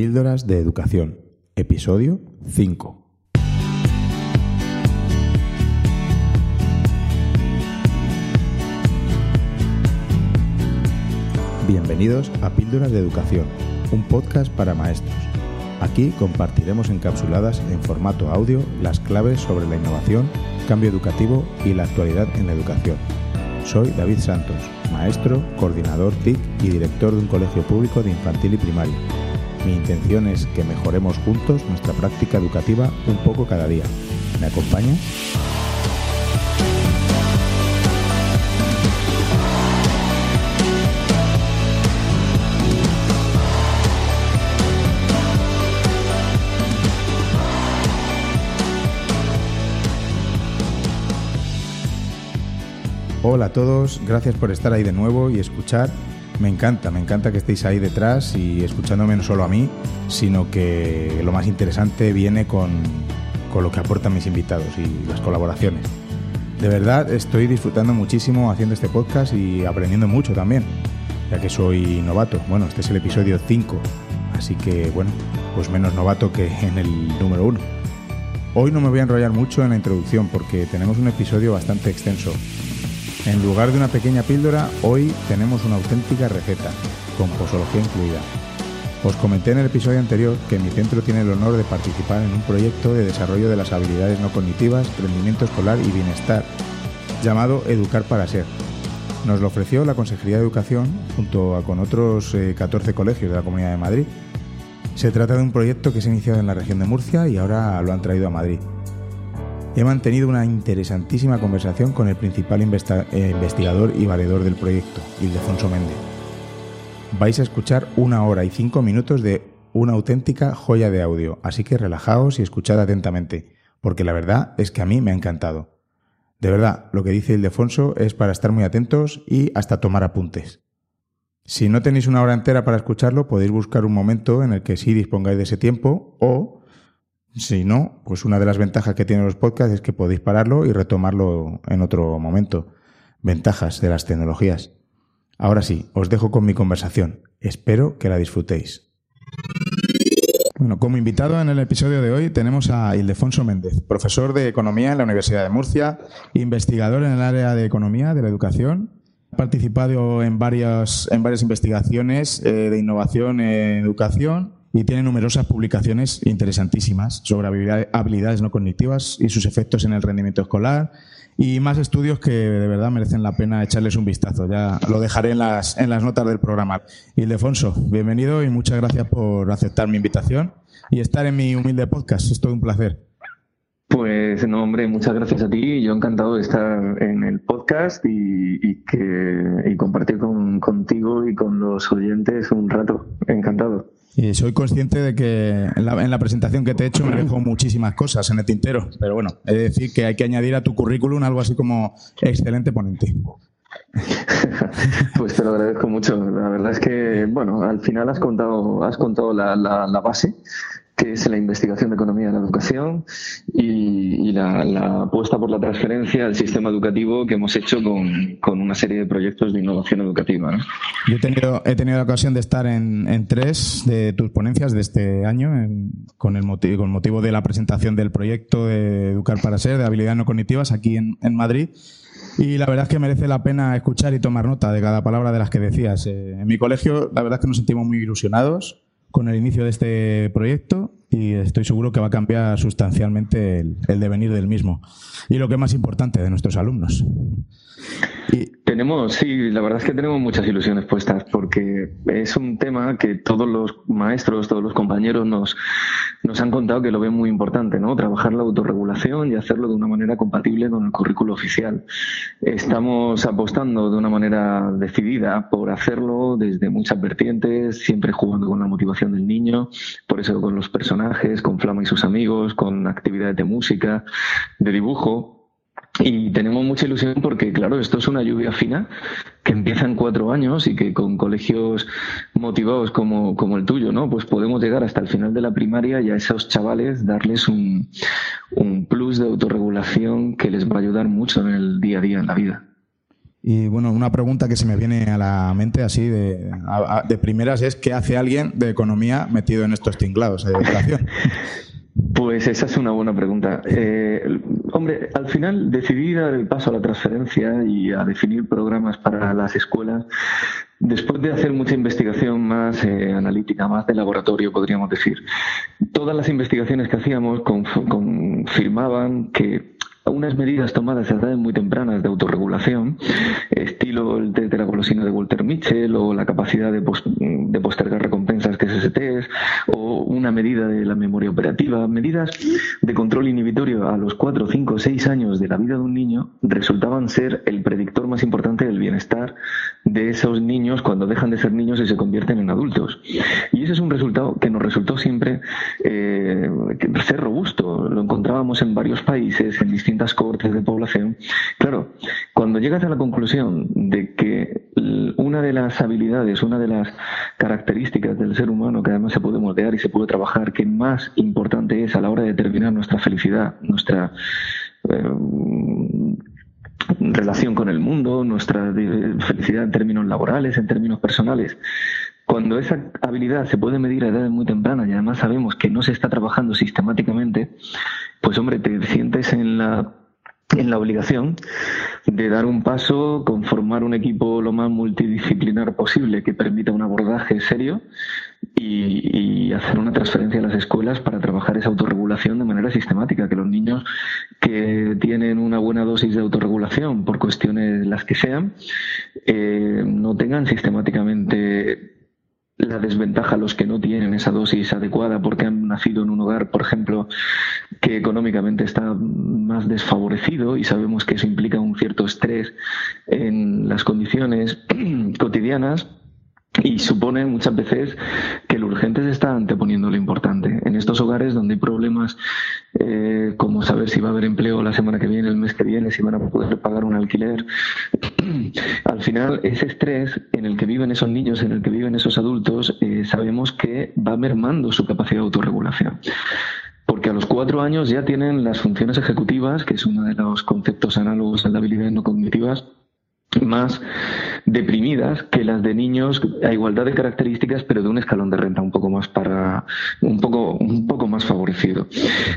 Píldoras de Educación, episodio 5. Bienvenidos a Píldoras de Educación, un podcast para maestros. Aquí compartiremos encapsuladas en formato audio las claves sobre la innovación, cambio educativo y la actualidad en la educación. Soy David Santos, maestro, coordinador TIC y director de un colegio público de infantil y primaria. Mi intención es que mejoremos juntos nuestra práctica educativa un poco cada día. ¿Me acompaña? Hola a todos, gracias por estar ahí de nuevo y escuchar. Me encanta, me encanta que estéis ahí detrás y escuchándome no solo a mí, sino que lo más interesante viene con, con lo que aportan mis invitados y las colaboraciones. De verdad estoy disfrutando muchísimo haciendo este podcast y aprendiendo mucho también, ya que soy novato. Bueno, este es el episodio 5, así que bueno, pues menos novato que en el número 1. Hoy no me voy a enrollar mucho en la introducción porque tenemos un episodio bastante extenso en lugar de una pequeña píldora, hoy tenemos una auténtica receta, con posología incluida. Os comenté en el episodio anterior que mi centro tiene el honor de participar en un proyecto de desarrollo de las habilidades no cognitivas, rendimiento escolar y bienestar, llamado Educar para Ser. Nos lo ofreció la Consejería de Educación junto a con otros 14 eh, colegios de la Comunidad de Madrid. Se trata de un proyecto que se ha iniciado en la región de Murcia y ahora lo han traído a Madrid. He mantenido una interesantísima conversación con el principal eh, investigador y valedor del proyecto, Ildefonso Méndez. Vais a escuchar una hora y cinco minutos de una auténtica joya de audio, así que relajaos y escuchad atentamente, porque la verdad es que a mí me ha encantado. De verdad, lo que dice Ildefonso es para estar muy atentos y hasta tomar apuntes. Si no tenéis una hora entera para escucharlo, podéis buscar un momento en el que sí dispongáis de ese tiempo o si no, pues una de las ventajas que tienen los podcasts es que podéis pararlo y retomarlo en otro momento. Ventajas de las tecnologías. Ahora sí, os dejo con mi conversación. Espero que la disfrutéis. Bueno, como invitado en el episodio de hoy tenemos a Ildefonso Méndez, profesor de Economía en la Universidad de Murcia, investigador en el área de Economía de la Educación, ha participado en varias, en varias investigaciones eh, de innovación en educación y tiene numerosas publicaciones interesantísimas sobre habilidades no cognitivas y sus efectos en el rendimiento escolar y más estudios que de verdad merecen la pena echarles un vistazo. Ya lo dejaré en las, en las notas del programa. Ildefonso, bienvenido y muchas gracias por aceptar mi invitación y estar en mi humilde podcast. Es todo un placer. Pues no, hombre, muchas gracias a ti. Yo encantado de estar en el podcast y, que, y compartir con, contigo y con los oyentes un rato. Encantado. Y soy consciente de que en la, presentación que te he hecho me dejo muchísimas cosas en el tintero, pero bueno, he de decir que hay que añadir a tu currículum algo así como excelente ponente. pues te lo agradezco mucho. La verdad es que, bueno, al final has contado, has contado la, la base que es la investigación de economía de la educación y, la, apuesta por la transferencia al sistema educativo que hemos hecho con, una serie de proyectos de innovación educativa. Yo he tenido, he tenido la ocasión de estar en, tres de tus ponencias de este año con, el motivo, con motivo de la presentación del proyecto de Educar para Ser, de habilidades no cognitivas, aquí en, Madrid. Y la verdad es que merece la pena escuchar y tomar nota de cada palabra de las que decías. Eh, en mi colegio, la verdad es que nos sentimos muy ilusionados con el inicio de este proyecto y estoy seguro que va a cambiar sustancialmente el, devenir del mismo. Y lo que es más importante, de nuestros alumnos. Tenemos, sí, la verdad es que tenemos muchas ilusiones puestas porque es un tema que todos los maestros, todos los compañeros nos, nos han contado que lo ven muy importante, ¿no? Trabajar la autorregulación y hacerlo de una manera compatible con el currículo oficial. Estamos apostando de una manera decidida por hacerlo desde muchas vertientes, siempre jugando con la motivación del niño, por eso con los personajes, con Flama y sus amigos, con actividades de música, de dibujo, y tenemos mucha ilusión porque, claro, esto es una lluvia fina que empieza en cuatro años y que con colegios motivados como, como el tuyo, ¿no? Pues podemos llegar hasta el final de la primaria y a esos chavales darles un, un plus de autorregulación que les va a ayudar mucho en el día a día, en la vida. Y bueno, una pregunta que se me viene a la mente así de, de primeras es ¿qué hace alguien de economía metido en estos tinglados de educación? Pues esa es una buena pregunta. Eh, hombre, al final decidí dar el paso a la transferencia y a definir programas para las escuelas después de hacer mucha investigación más eh, analítica, más de laboratorio, podríamos decir. Todas las investigaciones que hacíamos confirmaban que unas medidas tomadas a edades muy tempranas de autorregulación, estilo el test de la golosina de Walter Mitchell o la capacidad de, de postergar recompensas que es ese test, o una medida de la memoria operativa, medidas de control inhibitorio a los 4, 5, 6 años de la vida de un niño resultaban ser el predictor más importante del bienestar de esos niños cuando dejan de ser niños y se convierten en adultos. Y ese es un resultado que nos resultó siempre eh, ser robusto. Lo encontrábamos en varios países, en distintos cortes de población. Claro, cuando llegas a la conclusión de que una de las habilidades, una de las características del ser humano que además se puede moldear y se puede trabajar, que más importante es a la hora de determinar nuestra felicidad, nuestra eh, relación con el mundo, nuestra felicidad en términos laborales, en términos personales, cuando esa habilidad se puede medir a edades muy tempranas y además sabemos que no se está trabajando sistemáticamente, pues hombre, te sientes en la en la obligación de dar un paso, conformar un equipo lo más multidisciplinar posible que permita un abordaje serio y, hacer una transferencia a las escuelas para trabajar esa autorregulación de manera sistemática, que los niños que tienen una buena dosis de autorregulación por cuestiones las que sean, eh, no tengan sistemáticamente la desventaja a los que no tienen esa dosis adecuada porque han nacido en un hogar, por ejemplo, que económicamente está más desfavorecido y sabemos que eso implica un cierto estrés en las condiciones cotidianas y supone muchas veces que lo urgente se está anteponiendo lo importante. En estos hogares donde hay problemas eh, como saber si va a haber empleo la semana que viene, el mes que viene, si van a poder pagar un alquiler, al final ese estrés en el que viven esos niños, en el que viven esos adultos, eh, sabemos que va mermando su capacidad de autorregulación porque a los cuatro años ya tienen las funciones ejecutivas, que es uno de los conceptos análogos a las habilidades no cognitivas, más deprimidas que las de niños a igualdad de características pero de un escalón de renta un poco más para un poco un poco más favorecido.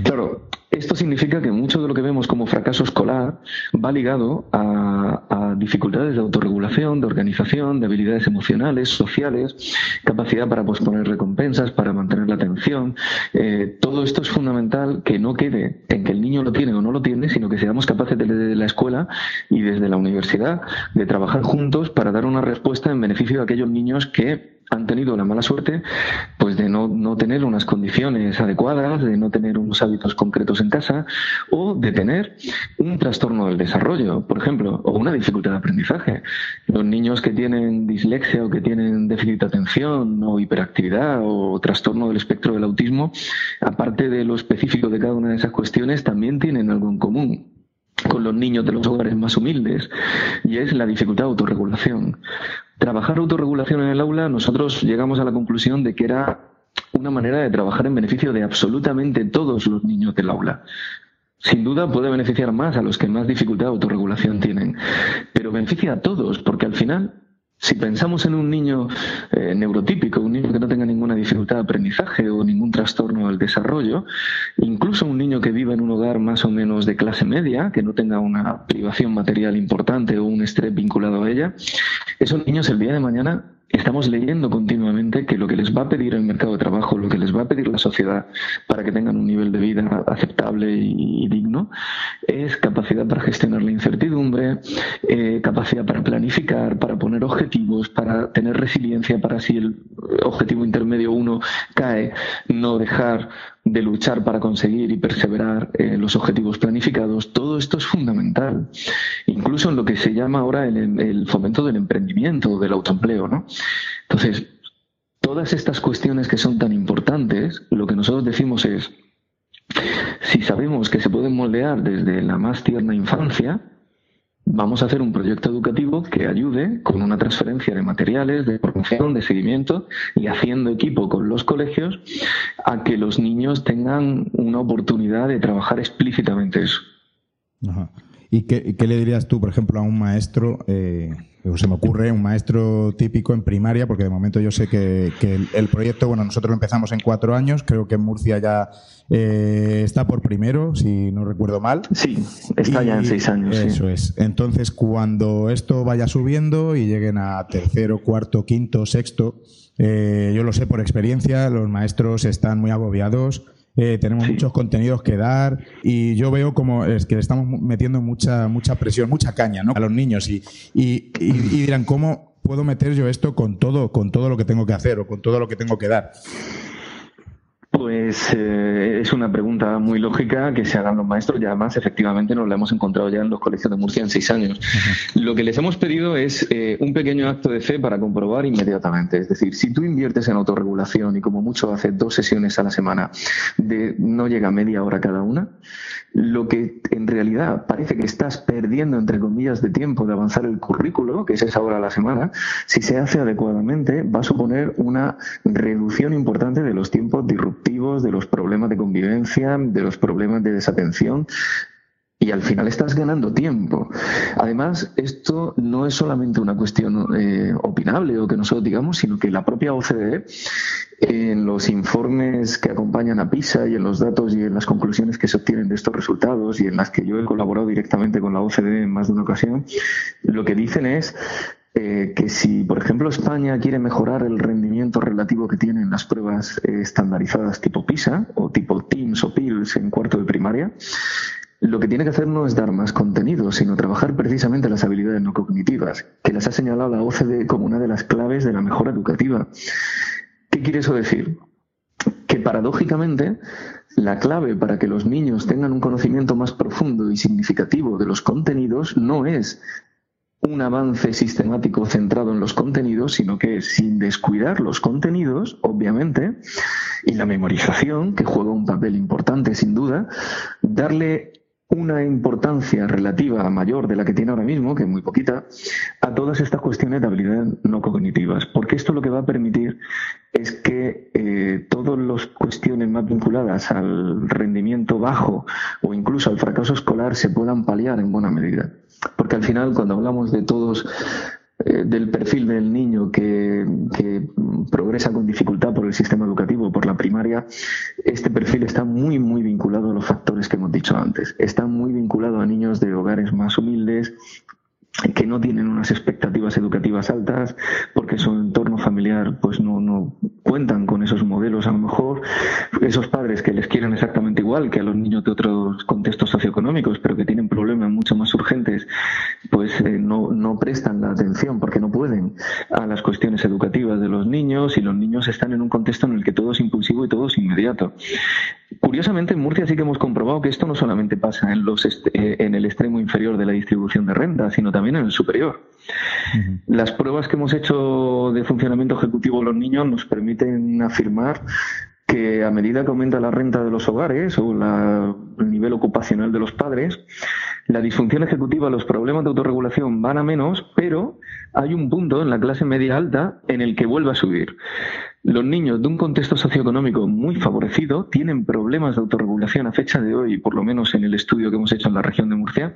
Claro esto significa que mucho de lo que vemos como fracaso escolar va ligado a, dificultades de autorregulación, de organización, de habilidades emocionales, sociales, capacidad para posponer recompensas, para mantener la atención. Eh, todo esto es fundamental que no quede en que el niño lo tiene o no lo tiene, sino que seamos capaces desde la escuela y desde la universidad de trabajar juntos para dar una respuesta en beneficio de aquellos niños que han tenido la mala suerte pues de no, no, tener unas condiciones adecuadas, de no tener unos hábitos concretos en casa o de tener un trastorno del desarrollo, por ejemplo, o una dificultad de aprendizaje. Los niños que tienen dislexia o que tienen déficit de atención o hiperactividad o trastorno del espectro del autismo, aparte de lo específico de cada una de esas cuestiones, también tienen algo en común con los niños de los hogares más humildes y es la dificultad de autorregulación. Trabajar autorregulación en el aula, nosotros llegamos a la conclusión de que era una manera de trabajar en beneficio de absolutamente todos los niños del aula. Sin duda puede beneficiar más a los que más dificultad de autorregulación tienen, pero beneficia a todos, porque al final si pensamos en un niño eh, neurotípico, un niño que no tenga ninguna dificultad de aprendizaje o ningún trastorno del desarrollo, incluso un niño que viva en un hogar más o menos de clase media, que no tenga una privación material importante o un estrés vinculado a ella, esos niños el día de mañana estamos leyendo continuamente que lo que les va a pedir el mercado de trabajo, lo que les va a pedir la sociedad para que tengan un nivel de vida aceptable y, digno, es capacidad para gestionar la incertidumbre, eh, capacidad para planificar, para poner objetivos, para tener resiliencia, para si el objetivo intermedio uno cae, no dejar de luchar para conseguir y perseverar eh, los objetivos planificados, todo esto es fundamental. Incluso en lo que se llama ahora el, el fomento del emprendimiento, del autoempleo. ¿no? Entonces, todas estas cuestiones que son tan importantes, lo que nosotros decimos es, si sabemos que se pueden moldear desde la más tierna infancia, vamos a hacer un proyecto educativo que ayude con una transferencia de materiales, de formación, de seguimiento y haciendo equipo con los colegios a que los niños tengan una oportunidad de trabajar explícitamente eso. ¿Y qué, le dirías tú, por ejemplo, a un maestro, eh, se me ocurre, un maestro típico en primaria, porque de momento yo sé que, el, proyecto, bueno, nosotros lo empezamos en cuatro años, creo que en Murcia ya eh, está por primero, si no recuerdo mal. Sí, está ya en seis años. Eso es. Entonces, cuando esto vaya subiendo y lleguen a tercero, cuarto, quinto, sexto, eh, yo lo sé por experiencia, los maestros están muy agobiados eh, tenemos muchos contenidos que dar y yo veo como es que le estamos metiendo mucha mucha presión, mucha caña ¿no? a los niños y, y, y, dirán, ¿cómo puedo meter yo esto con todo, con todo lo que tengo que hacer o con todo lo que tengo que dar? Pues eh, es una pregunta muy lógica que se hagan los maestros y además efectivamente nos la hemos encontrado ya en los colegios de Murcia en seis años. Lo que les hemos pedido es eh, un pequeño acto de fe para comprobar inmediatamente. Es decir, si tú inviertes en autorregulación y como mucho haces dos sesiones a la semana de no llega media hora cada una, lo que en realidad parece que estás perdiendo, entre comillas, de tiempo de avanzar el currículo, que es esa hora a la semana, si se hace adecuadamente, va a suponer una reducción importante de los tiempos disruptivos, de los problemas de convivencia, de los problemas de desatención, y al final estás ganando tiempo. Además, esto no es solamente una cuestión eh, opinable o que nosotros digamos, sino que la propia OCDE, en los informes que acompañan a PISA y en los datos y en las conclusiones que se obtienen de estos resultados y en las que yo he colaborado directamente con la OCDE en más de una ocasión, lo que dicen es eh, que si, por ejemplo, España quiere mejorar el rendimiento relativo que tienen las pruebas eh, estandarizadas tipo PISA o tipo TIMS o PILS en cuarto de primaria, lo que tiene que hacer no es dar más contenido, sino trabajar precisamente las habilidades no cognitivas, que las ha señalado la OCDE como una de las claves de la mejora educativa. ¿Qué quiere eso decir? Que paradójicamente la clave para que los niños tengan un conocimiento más profundo y significativo de los contenidos no es un avance sistemático centrado en los contenidos, sino que sin descuidar los contenidos, obviamente, y la memorización, que juega un papel importante sin duda, darle una importancia relativa mayor de la que tiene ahora mismo, que es muy poquita, a todas estas cuestiones de habilidades no cognitivas, porque esto lo que va a permitir es que eh, todas las cuestiones más vinculadas al rendimiento bajo o incluso al fracaso escolar se puedan paliar en buena medida. Porque al final, cuando hablamos de todos eh, del perfil del niño que, progresa con dificultad por el sistema educativo, por la primaria, este perfil está muy, muy vinculado a los factores que hemos dicho antes. Está muy vinculado a niños de hogares más humildes, que no tienen unas expectativas educativas altas porque su entorno familiar pues no, no cuentan con esos modelos. A lo mejor esos padres que les quieren exactamente igual que a los niños de otros contextos socioeconómicos pero que tienen problemas mucho más urgentes pues eh, no, no prestan la atención porque no pueden a las cuestiones educativas de los niños y los niños están en un contexto en el que todo es impulsivo y todo es inmediato Curiosamente, en Murcia sí que hemos comprobado que esto no solamente pasa en, los eh, en el extremo inferior de la distribución de renta, sino también en el superior. Las pruebas que hemos hecho de funcionamiento ejecutivo de los niños nos permiten afirmar que a medida que aumenta la renta de los hogares o el nivel ocupacional de los padres, la disfunción ejecutiva, los problemas de autorregulación van a menos, pero hay un punto en la clase media alta en el que vuelve a subir. Los niños de un contexto socioeconómico muy favorecido tienen problemas de autorregulación a fecha de hoy, por lo menos en el estudio que hemos hecho en la región de Murcia,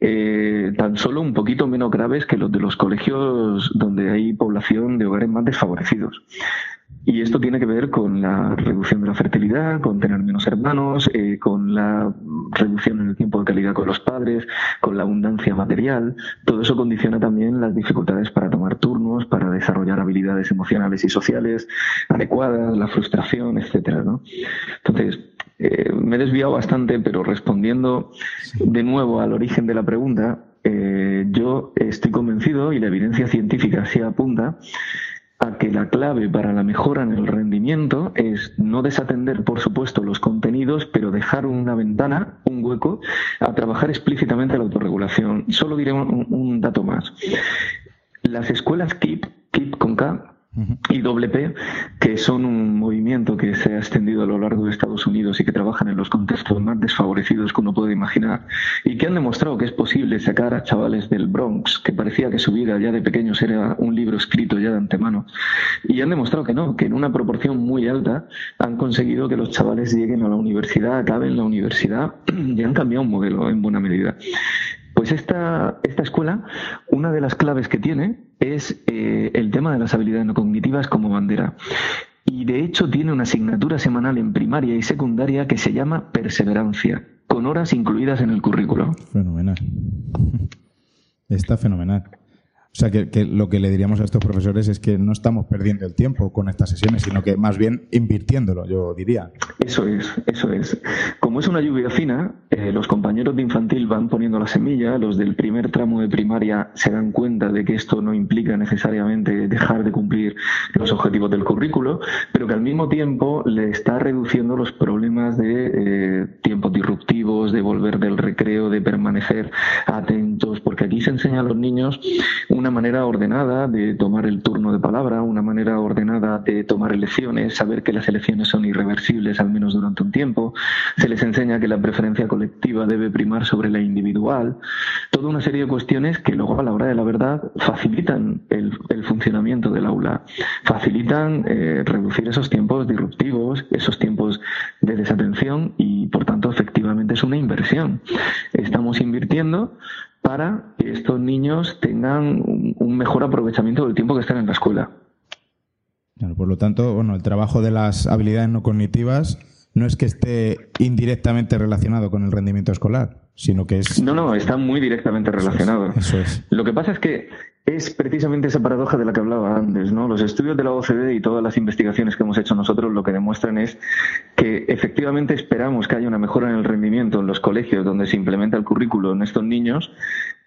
eh, tan solo un poquito menos graves que los de los colegios donde hay población de hogares más desfavorecidos. Y esto tiene que ver con la reducción de la fertilidad, con tener menos hermanos, eh, con la reducción en el tiempo de calidad con los padres, con la abundancia material. Todo eso condiciona también las dificultades para tomar turnos, para desarrollar habilidades emocionales y sociales adecuadas, la frustración, etcétera. ¿no? Entonces, eh, me he desviado bastante, pero respondiendo de nuevo al origen de la pregunta, eh, yo estoy convencido y la evidencia científica sí apunta que la clave para la mejora en el rendimiento es no desatender, por supuesto, los contenidos, pero dejar una ventana, un hueco, a trabajar explícitamente la autorregulación. Solo diré un, dato más. Las escuelas KIP, KIP con K, y WP, que son un movimiento que se ha extendido a lo largo de Estados Unidos y que trabajan en los contextos más desfavorecidos que uno puede imaginar, y que han demostrado que es posible sacar a chavales del Bronx, que parecía que su vida ya de pequeños era un libro escrito ya de antemano, y han demostrado que no, que en una proporción muy alta han conseguido que los chavales lleguen a la universidad, acaben la universidad y han cambiado un modelo en buena medida. Pues esta, esta escuela, una de las claves que tiene es eh, el tema de las habilidades no cognitivas como bandera. Y de hecho tiene una asignatura semanal en primaria y secundaria que se llama perseverancia, con horas incluidas en el currículo. Fenomenal. Está fenomenal. O sea, que, lo que le diríamos a estos profesores es que no estamos perdiendo el tiempo con estas sesiones, sino que más bien invirtiéndolo, yo diría. Eso es, eso es. Como es una lluvia fina, eh, los compañeros de infantil van poniendo la semilla, los del primer tramo de primaria se dan cuenta de que esto no implica necesariamente dejar de cumplir los objetivos del currículo, pero que al mismo tiempo le está reduciendo los problemas de eh, tiempos disruptivos, de volver del recreo, de permanecer atentos, porque aquí se enseña a los niños una manera ordenada de tomar el turno de palabra, una manera ordenada de tomar elecciones, saber que las elecciones son irreversibles al menos durante un tiempo, se les enseña que la preferencia colectiva debe primar sobre la individual, toda una serie de cuestiones que luego a la hora de la verdad facilitan el, funcionamiento del aula, facilitan eh, reducir esos tiempos disruptivos, esos tiempos de desatención y por tanto efectivamente es una inversión. Estamos invirtiendo para que estos niños tengan un mejor aprovechamiento del tiempo que están en la escuela. por lo tanto, bueno, el trabajo de las habilidades no cognitivas no es que esté indirectamente relacionado con el rendimiento escolar, sino que es... No, no, está muy directamente relacionado. Eso es. Lo que pasa es que es precisamente esa paradoja de la que hablaba antes, ¿no? Los estudios de la OCDE y todas las investigaciones que hemos hecho nosotros lo que demuestran es que efectivamente esperamos que haya una mejora en el rendimiento en los colegios donde se implementa el currículo en estos niños,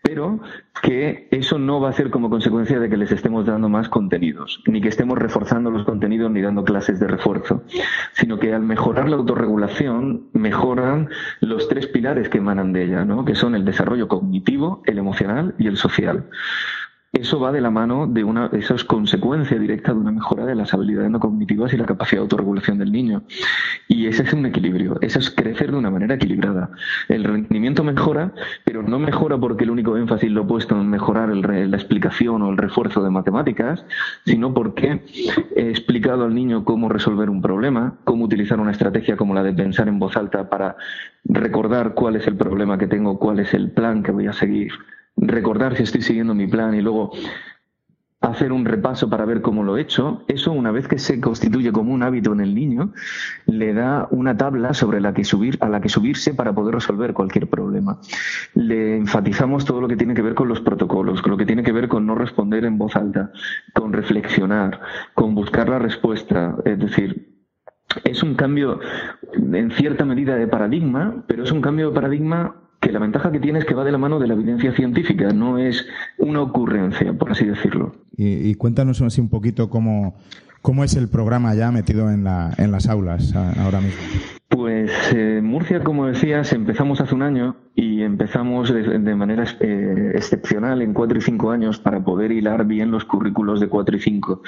pero que eso no va a ser como consecuencia de que les estemos dando más contenidos, ni que estemos reforzando los contenidos ni dando clases de refuerzo, sino que al mejorar la autorregulación mejoran los tres pilares que emanan de ella, ¿no? que son el desarrollo cognitivo, el emocional y el social eso va de la mano de una, eso es consecuencia directa de una mejora de las habilidades no cognitivas y la capacidad de autorregulación del niño. Y ese es un equilibrio, eso es crecer de una manera equilibrada. El rendimiento mejora, pero no mejora porque el único énfasis lo he puesto en mejorar la explicación o el refuerzo de matemáticas, sino porque he explicado al niño cómo resolver un problema, cómo utilizar una estrategia como la de pensar en voz alta para recordar cuál es el problema que tengo, cuál es el plan que voy a seguir recordar si estoy siguiendo mi plan y luego hacer un repaso para ver cómo lo he hecho, eso una vez que se constituye como un hábito en el niño, le da una tabla sobre la que subir, a la que subirse para poder resolver cualquier problema. Le enfatizamos todo lo que tiene que ver con los protocolos, con lo que tiene que ver con no responder en voz alta, con reflexionar, con buscar la respuesta, es decir, es un cambio en cierta medida de paradigma, pero es un cambio de paradigma que la ventaja que tiene es que va de la mano de la evidencia científica, no es una ocurrencia, por así decirlo. Y, cuéntanos así un poquito cómo, cómo es el programa ya metido en, la, en las aulas ahora mismo. Pues eh, Murcia, como decías, empezamos hace un año y empezamos de, manera eh, excepcional en cuatro y cinco años para poder hilar bien los currículos de cuatro y cinco.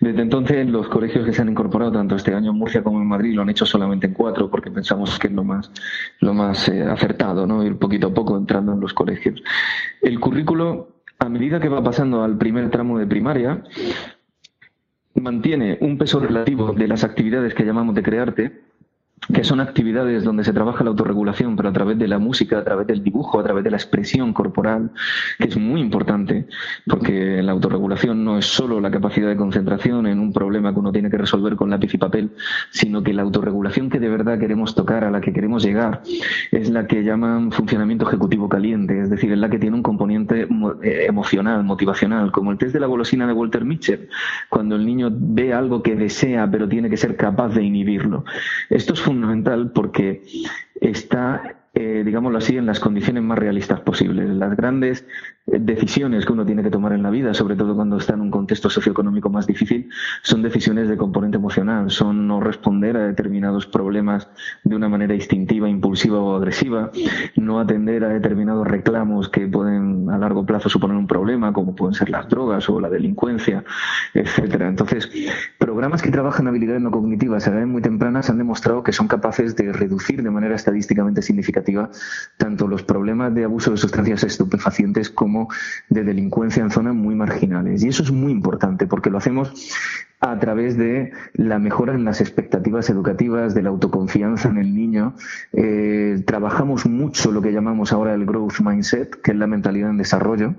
Desde entonces, los colegios que se han incorporado tanto este año en Murcia como en Madrid lo han hecho solamente en cuatro porque pensamos que es lo más, lo más eh, acertado, ¿no? Ir poquito a poco entrando en los colegios. El currículo, a medida que va pasando al primer tramo de primaria, mantiene un peso relativo de las actividades que llamamos de crearte que son actividades donde se trabaja la autorregulación, pero a través de la música, a través del dibujo, a través de la expresión corporal, que es muy importante, porque la autorregulación no es solo la capacidad de concentración en un problema que uno tiene que resolver con lápiz y papel, sino que la autorregulación que de verdad queremos tocar, a la que queremos llegar, es la que llaman funcionamiento ejecutivo caliente, es decir, es la que tiene un componente eh, emocional, motivacional, como el test de la golosina de Walter Mitchell, cuando el niño ve algo que desea, pero tiene que ser capaz de inhibirlo. Esto porque está, eh, digámoslo así, en las condiciones más realistas posibles. Las grandes decisiones que uno tiene que tomar en la vida, sobre todo cuando está en un contexto socioeconómico más difícil, son decisiones de componente emocional, son no responder a determinados problemas de una manera instintiva, impulsiva o agresiva, no atender a determinados reclamos que pueden a largo plazo suponer un problema, como pueden ser las drogas o la delincuencia, etcétera. Entonces, programas que trabajan habilidades no cognitivas a edades muy tempranas han demostrado que son capaces de reducir de manera estadísticamente significativa tanto los problemas de abuso de sustancias estupefacientes como de delincuencia en zonas muy marginales. Y eso es muy importante porque lo hacemos a través de la mejora en las expectativas educativas, de la autoconfianza en el niño. Eh, trabajamos mucho lo que llamamos ahora el growth mindset, que es la mentalidad en desarrollo,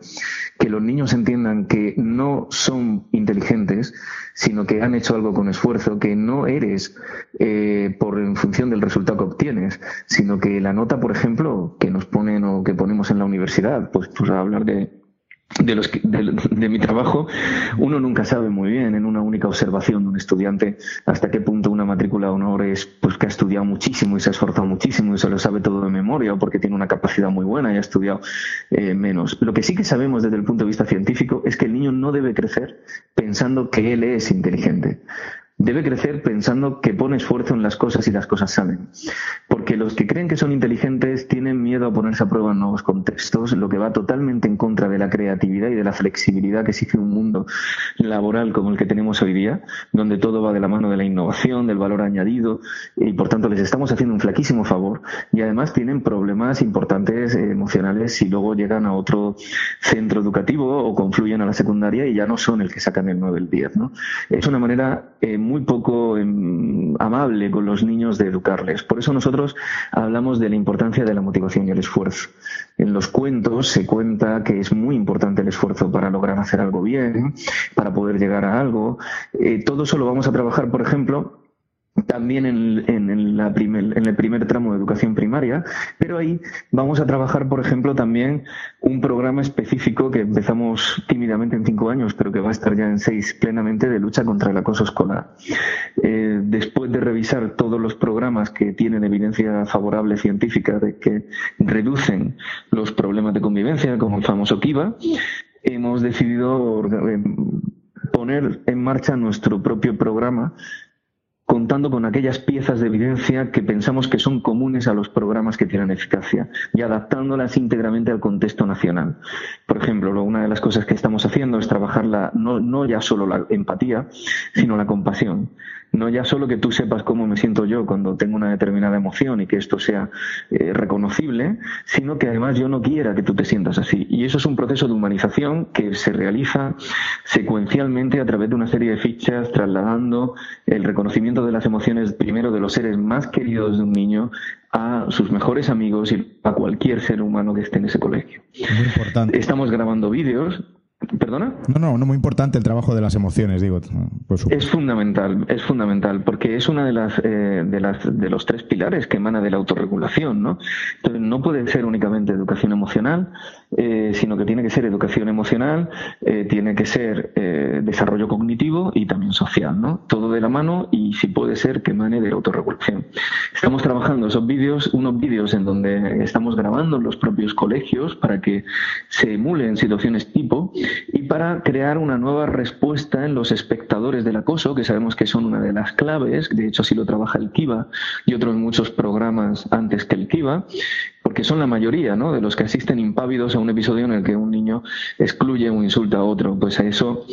que los niños entiendan que no son inteligentes, sino que han hecho algo con esfuerzo, que no eres eh, por en función del resultado que obtienes, sino que la nota, por ejemplo, que nos ponen o que ponemos en la universidad, pues, pues a hablar de de, los de, mi trabajo, uno nunca sabe muy bien en una única observación de un estudiante hasta qué punto una matrícula de honor es pues que ha estudiado muchísimo y se ha esforzado muchísimo y se lo sabe todo de memoria o porque tiene una capacidad muy buena y ha estudiado eh, menos. Lo que sí que sabemos desde el punto de vista científico es que el niño no debe crecer pensando que él es inteligente debe crecer pensando que pone esfuerzo en las cosas y las cosas salen. Porque los que creen que son inteligentes tienen miedo a ponerse a prueba en nuevos contextos, lo que va totalmente en contra de la creatividad y de la flexibilidad que exige un mundo laboral como el que tenemos hoy día, donde todo va de la mano de la innovación, del valor añadido, y por tanto les estamos haciendo un flaquísimo favor. Y además tienen problemas importantes eh, emocionales si luego llegan a otro centro educativo o confluyen a la secundaria y ya no son el que sacan el 9 el 10. ¿no? Es una manera eh, muy poco em, amable con los niños de educarles. Por eso nosotros hablamos de la importancia de la motivación y el esfuerzo. En los cuentos se cuenta que es muy importante el esfuerzo para lograr hacer algo bien, para poder llegar a algo. Eh, todo eso lo vamos a trabajar, por ejemplo, también en, la en, el primer tramo de educación primaria, pero ahí vamos a trabajar, por ejemplo, también un programa específico que empezamos tímidamente en cinco años, pero que va a estar ya en seis plenamente de lucha contra el acoso escolar. Eh, después de revisar todos los programas que tienen evidencia favorable científica de que reducen los problemas de convivencia, como el famoso KIVA, hemos decidido eh, poner en marcha nuestro propio programa contando con aquellas piezas de evidencia que pensamos que son comunes a los programas que tienen eficacia y adaptándolas íntegramente al contexto nacional. Por ejemplo, una de las cosas que estamos haciendo es trabajar la, no, no ya solo la empatía, sino la compasión. No ya solo que tú sepas cómo me siento yo cuando tengo una determinada emoción y que esto sea eh, reconocible, sino que además yo no quiera que tú te sientas así. Y eso es un proceso de humanización que se realiza secuencialmente a través de una serie de fichas, trasladando el reconocimiento de las emociones primero de los seres más queridos de un niño a sus mejores amigos y a cualquier ser humano que esté en ese colegio. Muy importante. Estamos grabando vídeos ¿Perdona? No, no, no, muy importante el trabajo de las emociones, digo. es fundamental, es fundamental, porque es una de las, eh, de las de los tres pilares que emana de la autorregulación, ¿no? Entonces no puede ser únicamente educación emocional, eh, sino que tiene que ser educación emocional, eh, tiene que ser desarrollo cognitivo y también social, ¿no? Todo de la mano y si puede ser que emane de autorregulación. Estamos trabajando esos vídeos, unos vídeos en donde estamos grabando los propios colegios para que se emulen situaciones tipo y para crear una nueva respuesta en los espectadores del acoso, que sabemos que son una de las claves, de hecho así lo trabaja el Kiva y otros muchos programas antes que el Kiva, porque son la mayoría ¿no? de los que asisten impávidos a un episodio en el que un niño excluye o insulta a otro. Pues a eso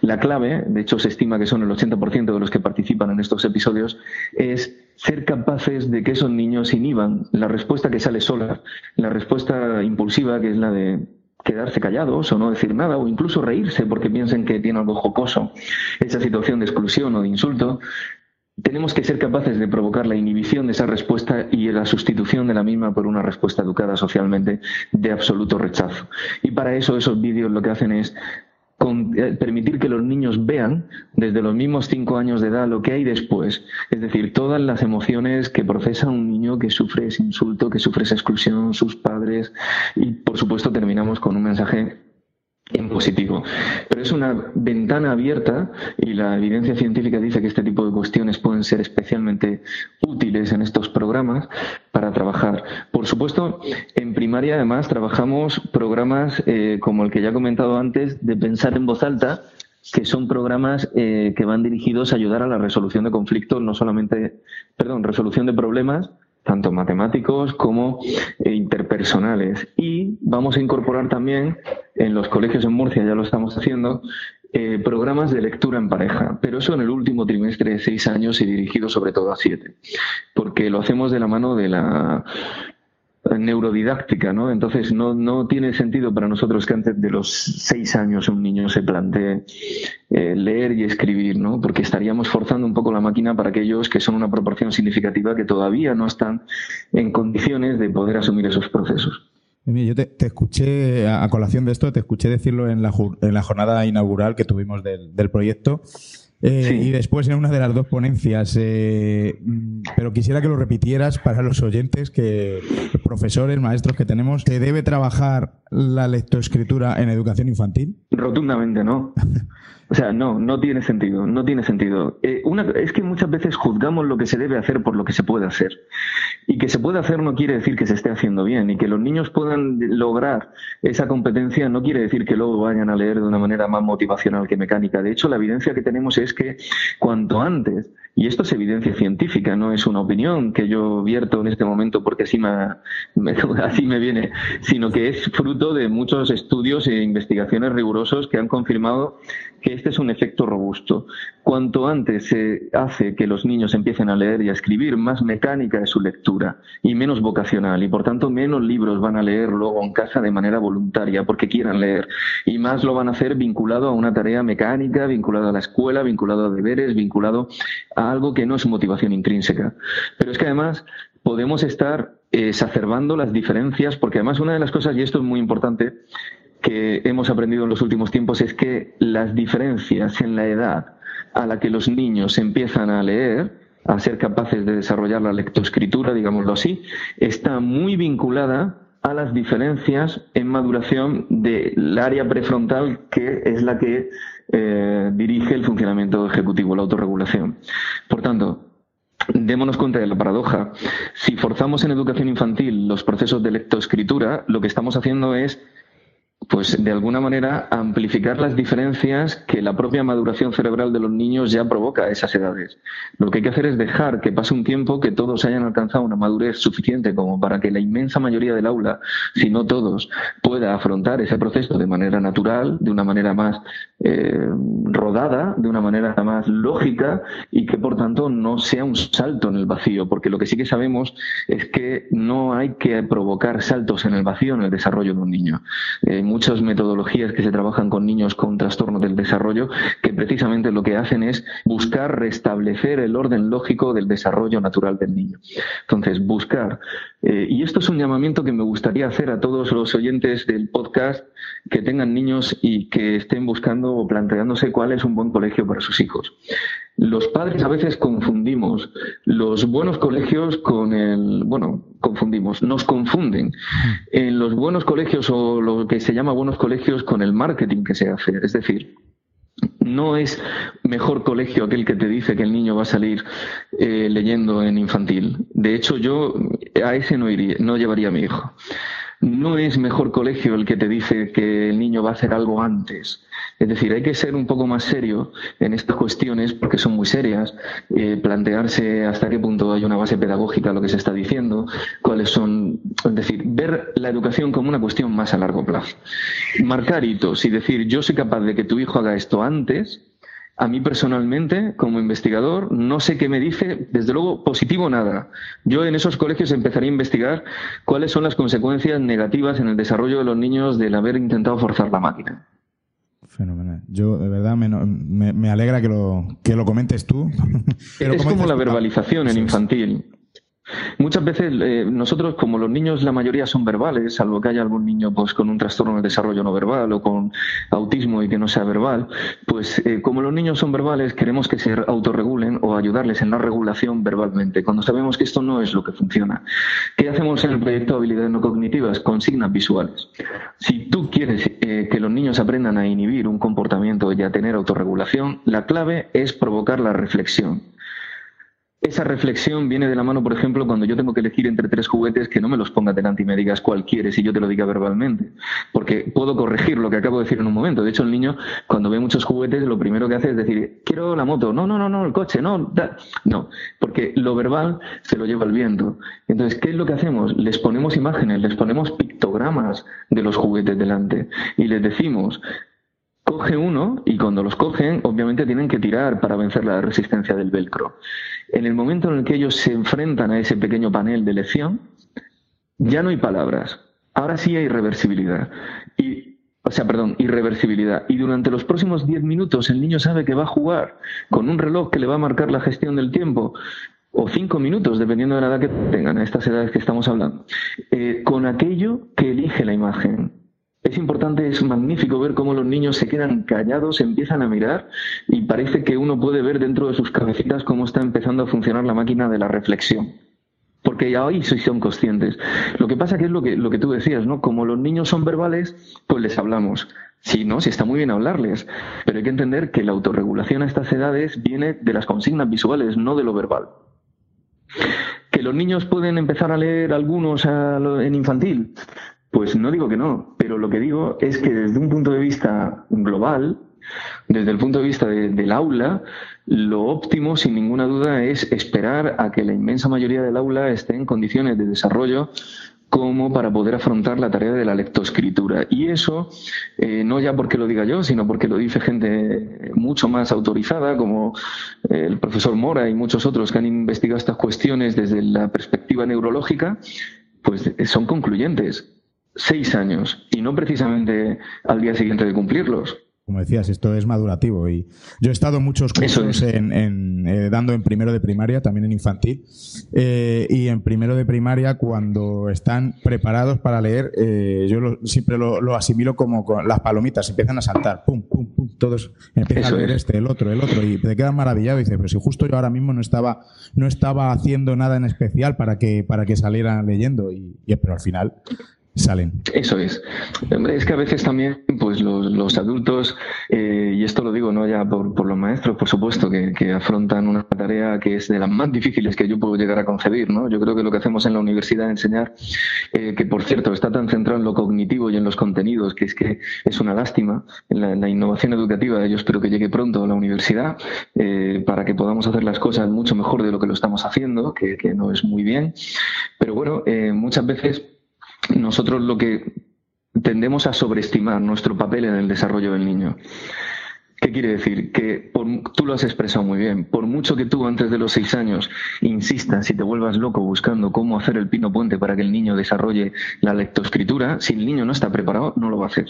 la clave, de hecho se estima que son el 80% de los que participan en estos episodios, es ser capaces de que esos niños inhiban la respuesta que sale sola, la respuesta impulsiva, que es la de quedarse callados o no decir nada o incluso reírse porque piensen que tiene algo jocoso esa situación de exclusión o de insulto, tenemos que ser capaces de provocar la inhibición de esa respuesta y la sustitución de la misma por una respuesta educada socialmente de absoluto rechazo. Y para eso esos vídeos lo que hacen es eh, permitir que los niños vean desde los mismos cinco años de edad lo que hay después. Es decir, todas las emociones que procesa un niño que sufre ese insulto, que sufre esa exclusión, sus padres. Y por supuesto terminamos con un mensaje en positivo. Pero es una ventana abierta y la evidencia científica dice que este tipo de cuestiones pueden ser especialmente útiles en estos programas para trabajar. Por supuesto, en primaria además trabajamos programas eh, como el que ya he comentado antes de pensar en voz alta, que son programas eh, que van dirigidos a ayudar a la resolución de conflictos, no solamente, perdón, resolución de problemas, tanto matemáticos como eh, interpersonales. Y vamos a incorporar también en los colegios en Murcia, ya lo estamos haciendo, eh, programas de lectura en pareja, pero eso en el último trimestre de seis años y dirigido sobre todo a siete, porque lo hacemos de la mano de la neurodidáctica, ¿no? Entonces no, no tiene sentido para nosotros que antes de los seis años un niño se plantee eh, leer y escribir, ¿no? Porque estaríamos forzando un poco la máquina para aquellos que son una proporción significativa que todavía no están en condiciones de poder asumir esos procesos. Yo te, escuché, a colación de esto, te escuché decirlo en la, en la jornada inaugural que tuvimos del, del proyecto eh, y después en una de las dos ponencias, eh, pero quisiera que lo repitieras para los oyentes, que profesores, maestros que tenemos, ¿se debe trabajar la lectoescritura en educación infantil? Rotundamente no. O sea, no, no tiene sentido, no tiene sentido. Eh, una, es que muchas veces juzgamos lo que se debe hacer por lo que se puede hacer. Y que se puede hacer no quiere decir que se esté haciendo bien. Y que los niños puedan lograr esa competencia no quiere decir que luego vayan a leer de una manera más motivacional que mecánica. De hecho, la evidencia que tenemos es que cuanto antes, y esto es evidencia científica, no es una opinión que yo vierto en este momento porque así me, así me viene, sino que es fruto de muchos estudios e investigaciones rigurosos que han confirmado que este es un efecto robusto. Cuanto antes se hace que los niños empiecen a leer y a escribir, más mecánica es su lectura y menos vocacional, y por tanto menos libros van a leer luego en casa de manera voluntaria porque quieran leer, y más lo van a hacer vinculado a una tarea mecánica, vinculado a la escuela, vinculado a deberes, vinculado a algo que no es motivación intrínseca. Pero es que además podemos estar exacerbando las diferencias, porque además una de las cosas, y esto es muy importante, que hemos aprendido en los últimos tiempos es que las diferencias en la edad a la que los niños empiezan a leer, a ser capaces de desarrollar la lectoescritura, digámoslo así, está muy vinculada a las diferencias en maduración del área prefrontal que es la que eh, dirige el funcionamiento ejecutivo, la autorregulación. Por tanto, démonos cuenta de la paradoja. Si forzamos en educación infantil los procesos de lectoescritura, lo que estamos haciendo es pues de alguna manera amplificar las diferencias que la propia maduración cerebral de los niños ya provoca a esas edades. Lo que hay que hacer es dejar que pase un tiempo, que todos hayan alcanzado una madurez suficiente como para que la inmensa mayoría del aula, si no todos, pueda afrontar ese proceso de manera natural, de una manera más eh, rodada, de una manera más lógica y que por tanto no sea un salto en el vacío, porque lo que sí que sabemos es que no hay que provocar saltos en el vacío en el desarrollo de un niño. Eh, muchas metodologías que se trabajan con niños con trastornos del desarrollo que precisamente lo que hacen es buscar restablecer el orden lógico del desarrollo natural del niño. Entonces, buscar. Eh, y esto es un llamamiento que me gustaría hacer a todos los oyentes del podcast que tengan niños y que estén buscando o planteándose cuál es un buen colegio para sus hijos. Los padres a veces confundimos los buenos colegios con el, bueno, confundimos, nos confunden en los buenos colegios o lo que se llama buenos colegios con el marketing que se hace. Es decir, no es mejor colegio aquel que te dice que el niño va a salir eh, leyendo en infantil. De hecho, yo a ese no iría, no llevaría a mi hijo. No es mejor colegio el que te dice que el niño va a hacer algo antes. Es decir, hay que ser un poco más serio en estas cuestiones porque son muy serias, eh, plantearse hasta qué punto hay una base pedagógica a lo que se está diciendo, cuáles son, es decir, ver la educación como una cuestión más a largo plazo. Marcar hitos y decir, yo soy capaz de que tu hijo haga esto antes, a mí personalmente, como investigador, no sé qué me dice, desde luego positivo nada. Yo en esos colegios empezaría a investigar cuáles son las consecuencias negativas en el desarrollo de los niños del haber intentado forzar la máquina. Fenomenal. Yo, de verdad, me, me, alegra que lo, que lo comentes tú. es como la verbalización en infantil. Muchas veces eh, nosotros, como los niños, la mayoría son verbales, salvo que haya algún niño pues, con un trastorno de desarrollo no verbal o con autismo y que no sea verbal, pues eh, como los niños son verbales, queremos que se autorregulen o ayudarles en la regulación verbalmente, cuando sabemos que esto no es lo que funciona. ¿Qué hacemos en el proyecto de habilidades no cognitivas? Consignas visuales. Si tú quieres eh, que los niños aprendan a inhibir un comportamiento y a tener autorregulación, la clave es provocar la reflexión esa reflexión viene de la mano, por ejemplo, cuando yo tengo que elegir entre tres juguetes, que no me los ponga delante y me digas cuál quieres y yo te lo diga verbalmente. Porque puedo corregir lo que acabo de decir en un momento. De hecho, el niño, cuando ve muchos juguetes, lo primero que hace es decir, quiero la moto. No, no, no, no, el coche, no. No, porque lo verbal se lo lleva el viento. Entonces, ¿qué es lo que hacemos? Les ponemos imágenes, les ponemos pictogramas de los juguetes delante y les decimos, coge uno y cuando los cogen, obviamente tienen que tirar para vencer la resistencia del velcro. En el momento en el que ellos se enfrentan a ese pequeño panel de elección, ya no hay palabras. Ahora sí hay reversibilidad. Y, o sea, perdón, irreversibilidad. Y durante los próximos 10 minutos el niño sabe que va a jugar con un reloj que le va a marcar la gestión del tiempo o cinco minutos, dependiendo de la edad que tengan, a estas edades que estamos hablando, eh, con aquello que elige la imagen es importante, es magnífico ver cómo los niños se quedan callados, empiezan a mirar y parece que uno puede ver dentro de sus cabecitas cómo está empezando a funcionar la máquina de la reflexión. Porque ya hoy sí son conscientes. Lo que pasa que es lo que, lo que tú decías, ¿no? Como los niños son verbales, pues les hablamos. Sí, no, sí está muy bien hablarles, pero hay que entender que la autorregulación a estas edades viene de las consignas visuales, no de lo verbal. Que los niños pueden empezar a leer algunos en infantil, pues no digo que no, pero lo que digo es que desde un punto de vista global, desde el punto de vista del aula, lo óptimo, sin ninguna duda, es esperar a que la inmensa mayoría del aula esté en condiciones de desarrollo como para poder afrontar la tarea de la lectoescritura. Y eso, eh, no ya porque lo diga yo, sino porque lo dice gente mucho más autorizada, como eh, el profesor Mora y muchos otros que han investigado estas cuestiones desde la perspectiva neurológica, pues son concluyentes seis años y no precisamente al día siguiente de cumplirlos. Como decías, esto es madurativo y yo he estado muchos cursos en, eh, dando en primero de primaria, también en infantil, eh, y en primero de primaria cuando están preparados para leer, eh, yo siempre lo, asimilo como con las palomitas, empiezan a saltar, pum, pum, pum, todos empiezan a leer este, el otro, el otro, y te quedan maravillados y dices, pero si justo yo ahora mismo no estaba, no estaba haciendo nada en especial para que, para que salieran leyendo, y, y pero al final salen. Eso es. Es que a veces también, pues los, adultos, eh, y esto lo digo no ya por, los maestros, por supuesto, que, afrontan una tarea que es de las más difíciles que yo puedo llegar a concebir, ¿no? Yo creo que lo que hacemos en la universidad es enseñar, eh, que por cierto está tan centrado en lo cognitivo y en los contenidos, que es que es una lástima, en la, innovación educativa, yo espero que llegue pronto a la universidad, eh, para que podamos hacer las cosas mucho mejor de lo que lo estamos haciendo, que, que no es muy bien. Pero bueno, muchas veces nosotros lo que tendemos a sobreestimar nuestro papel en el desarrollo del niño. ¿Qué quiere decir? Que tú lo has expresado muy bien. Por mucho que tú antes de los seis años insistas y te vuelvas loco buscando cómo hacer el pino puente para que el niño desarrolle la lectoescritura, si el niño no está preparado, no lo va a hacer.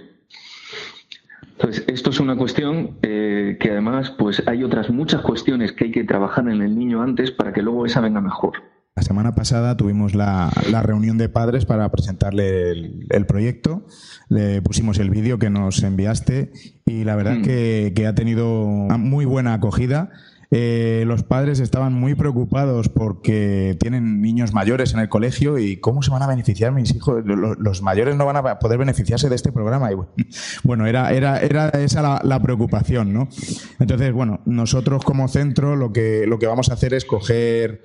Entonces, esto es una cuestión eh, que además, pues hay otras muchas cuestiones que hay que trabajar en el niño antes para que luego esa venga mejor. La semana pasada tuvimos la, reunión de padres para presentarle el, proyecto. Le pusimos el vídeo que nos enviaste y la verdad mm. que, ha tenido muy buena acogida. Eh, los padres estaban muy preocupados porque tienen niños mayores en el colegio y cómo se van a beneficiar mis hijos. Los, mayores no van a poder beneficiarse de este programa. Y bueno, era, era, era esa la, la, preocupación, ¿no? Entonces, bueno, nosotros como centro lo que, lo que vamos a hacer es coger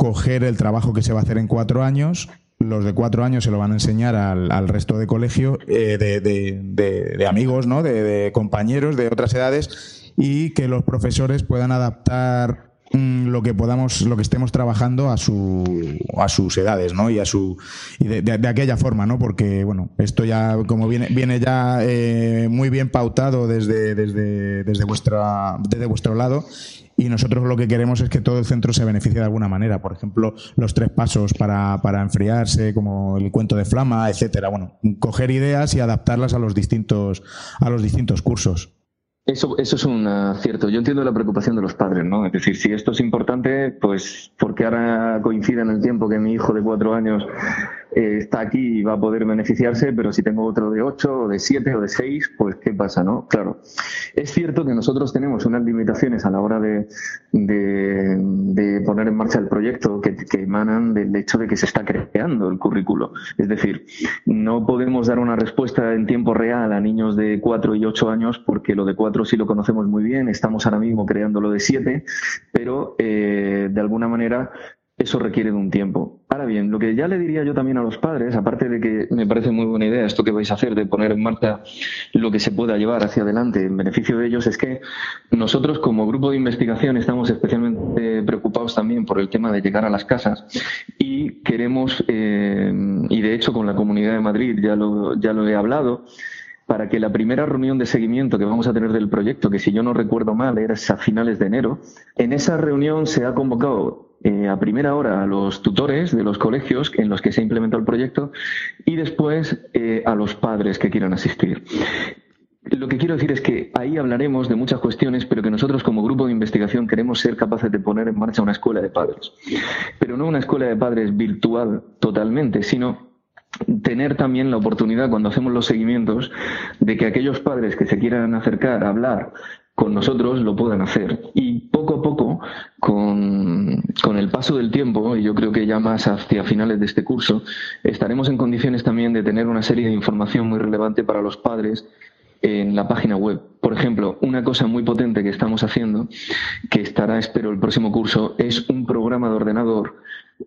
coger el trabajo que se va a hacer en cuatro años, los de cuatro años se lo van a enseñar al, resto de colegio, eh, de, amigos, ¿no? De, compañeros de otras edades y que los profesores puedan adaptar mm, lo que podamos, lo que estemos trabajando a su, a sus edades, ¿no? Y a su, y de, aquella forma, ¿no? Porque, bueno, esto ya, como viene, viene ya eh, muy bien pautado desde, desde, desde vuestra, desde vuestro lado y nosotros lo que queremos es que todo el centro se beneficie de alguna manera. Por ejemplo, los tres pasos para, para enfriarse, como el cuento de flama, etcétera. Bueno, coger ideas y adaptarlas a los distintos, a los distintos cursos. Eso, eso es un cierto. Yo entiendo la preocupación de los padres, ¿no? Es decir, si esto es importante, pues porque ahora coincide en el tiempo que mi hijo de cuatro años eh, está aquí y va a poder beneficiarse, pero si tengo otro de ocho, o de siete, o de seis, pues ¿qué pasa, no? Claro. Es cierto que nosotros tenemos unas limitaciones a la hora de, de, poner en marcha el proyecto que, que, emanan del hecho de que se está creando el currículo. Es decir, no podemos dar una respuesta en tiempo real a niños de cuatro y ocho años porque lo de cuatro sí lo conocemos muy bien, estamos ahora mismo creando lo de siete, pero eh, de alguna manera eso requiere de un tiempo. Ahora bien, lo que ya le diría yo también a los padres, aparte de que me parece muy buena idea esto que vais a hacer de poner en marcha lo que se pueda llevar hacia adelante en beneficio de ellos, es que nosotros como grupo de investigación estamos especialmente preocupados también por el tema de llegar a las casas y queremos, eh, y de hecho con la Comunidad de Madrid ya lo, ya lo he hablado, para que la primera reunión de seguimiento que vamos a tener del proyecto, que si yo no recuerdo mal era a finales de enero, en esa reunión se ha convocado eh, a primera hora a los tutores de los colegios en los que se ha implementado el proyecto y después eh, a los padres que quieran asistir. Lo que quiero decir es que ahí hablaremos de muchas cuestiones, pero que nosotros como grupo de investigación queremos ser capaces de poner en marcha una escuela de padres. Pero no una escuela de padres virtual totalmente, sino tener también la oportunidad cuando hacemos los seguimientos de que aquellos padres que se quieran acercar a hablar con nosotros lo puedan hacer. Y poco a poco, con, con, el paso del tiempo, y yo creo que ya más hacia finales de este curso, estaremos en condiciones también de tener una serie de información muy relevante para los padres en la página web. Por ejemplo, una cosa muy potente que estamos haciendo, que estará, espero, el próximo curso, es un programa de ordenador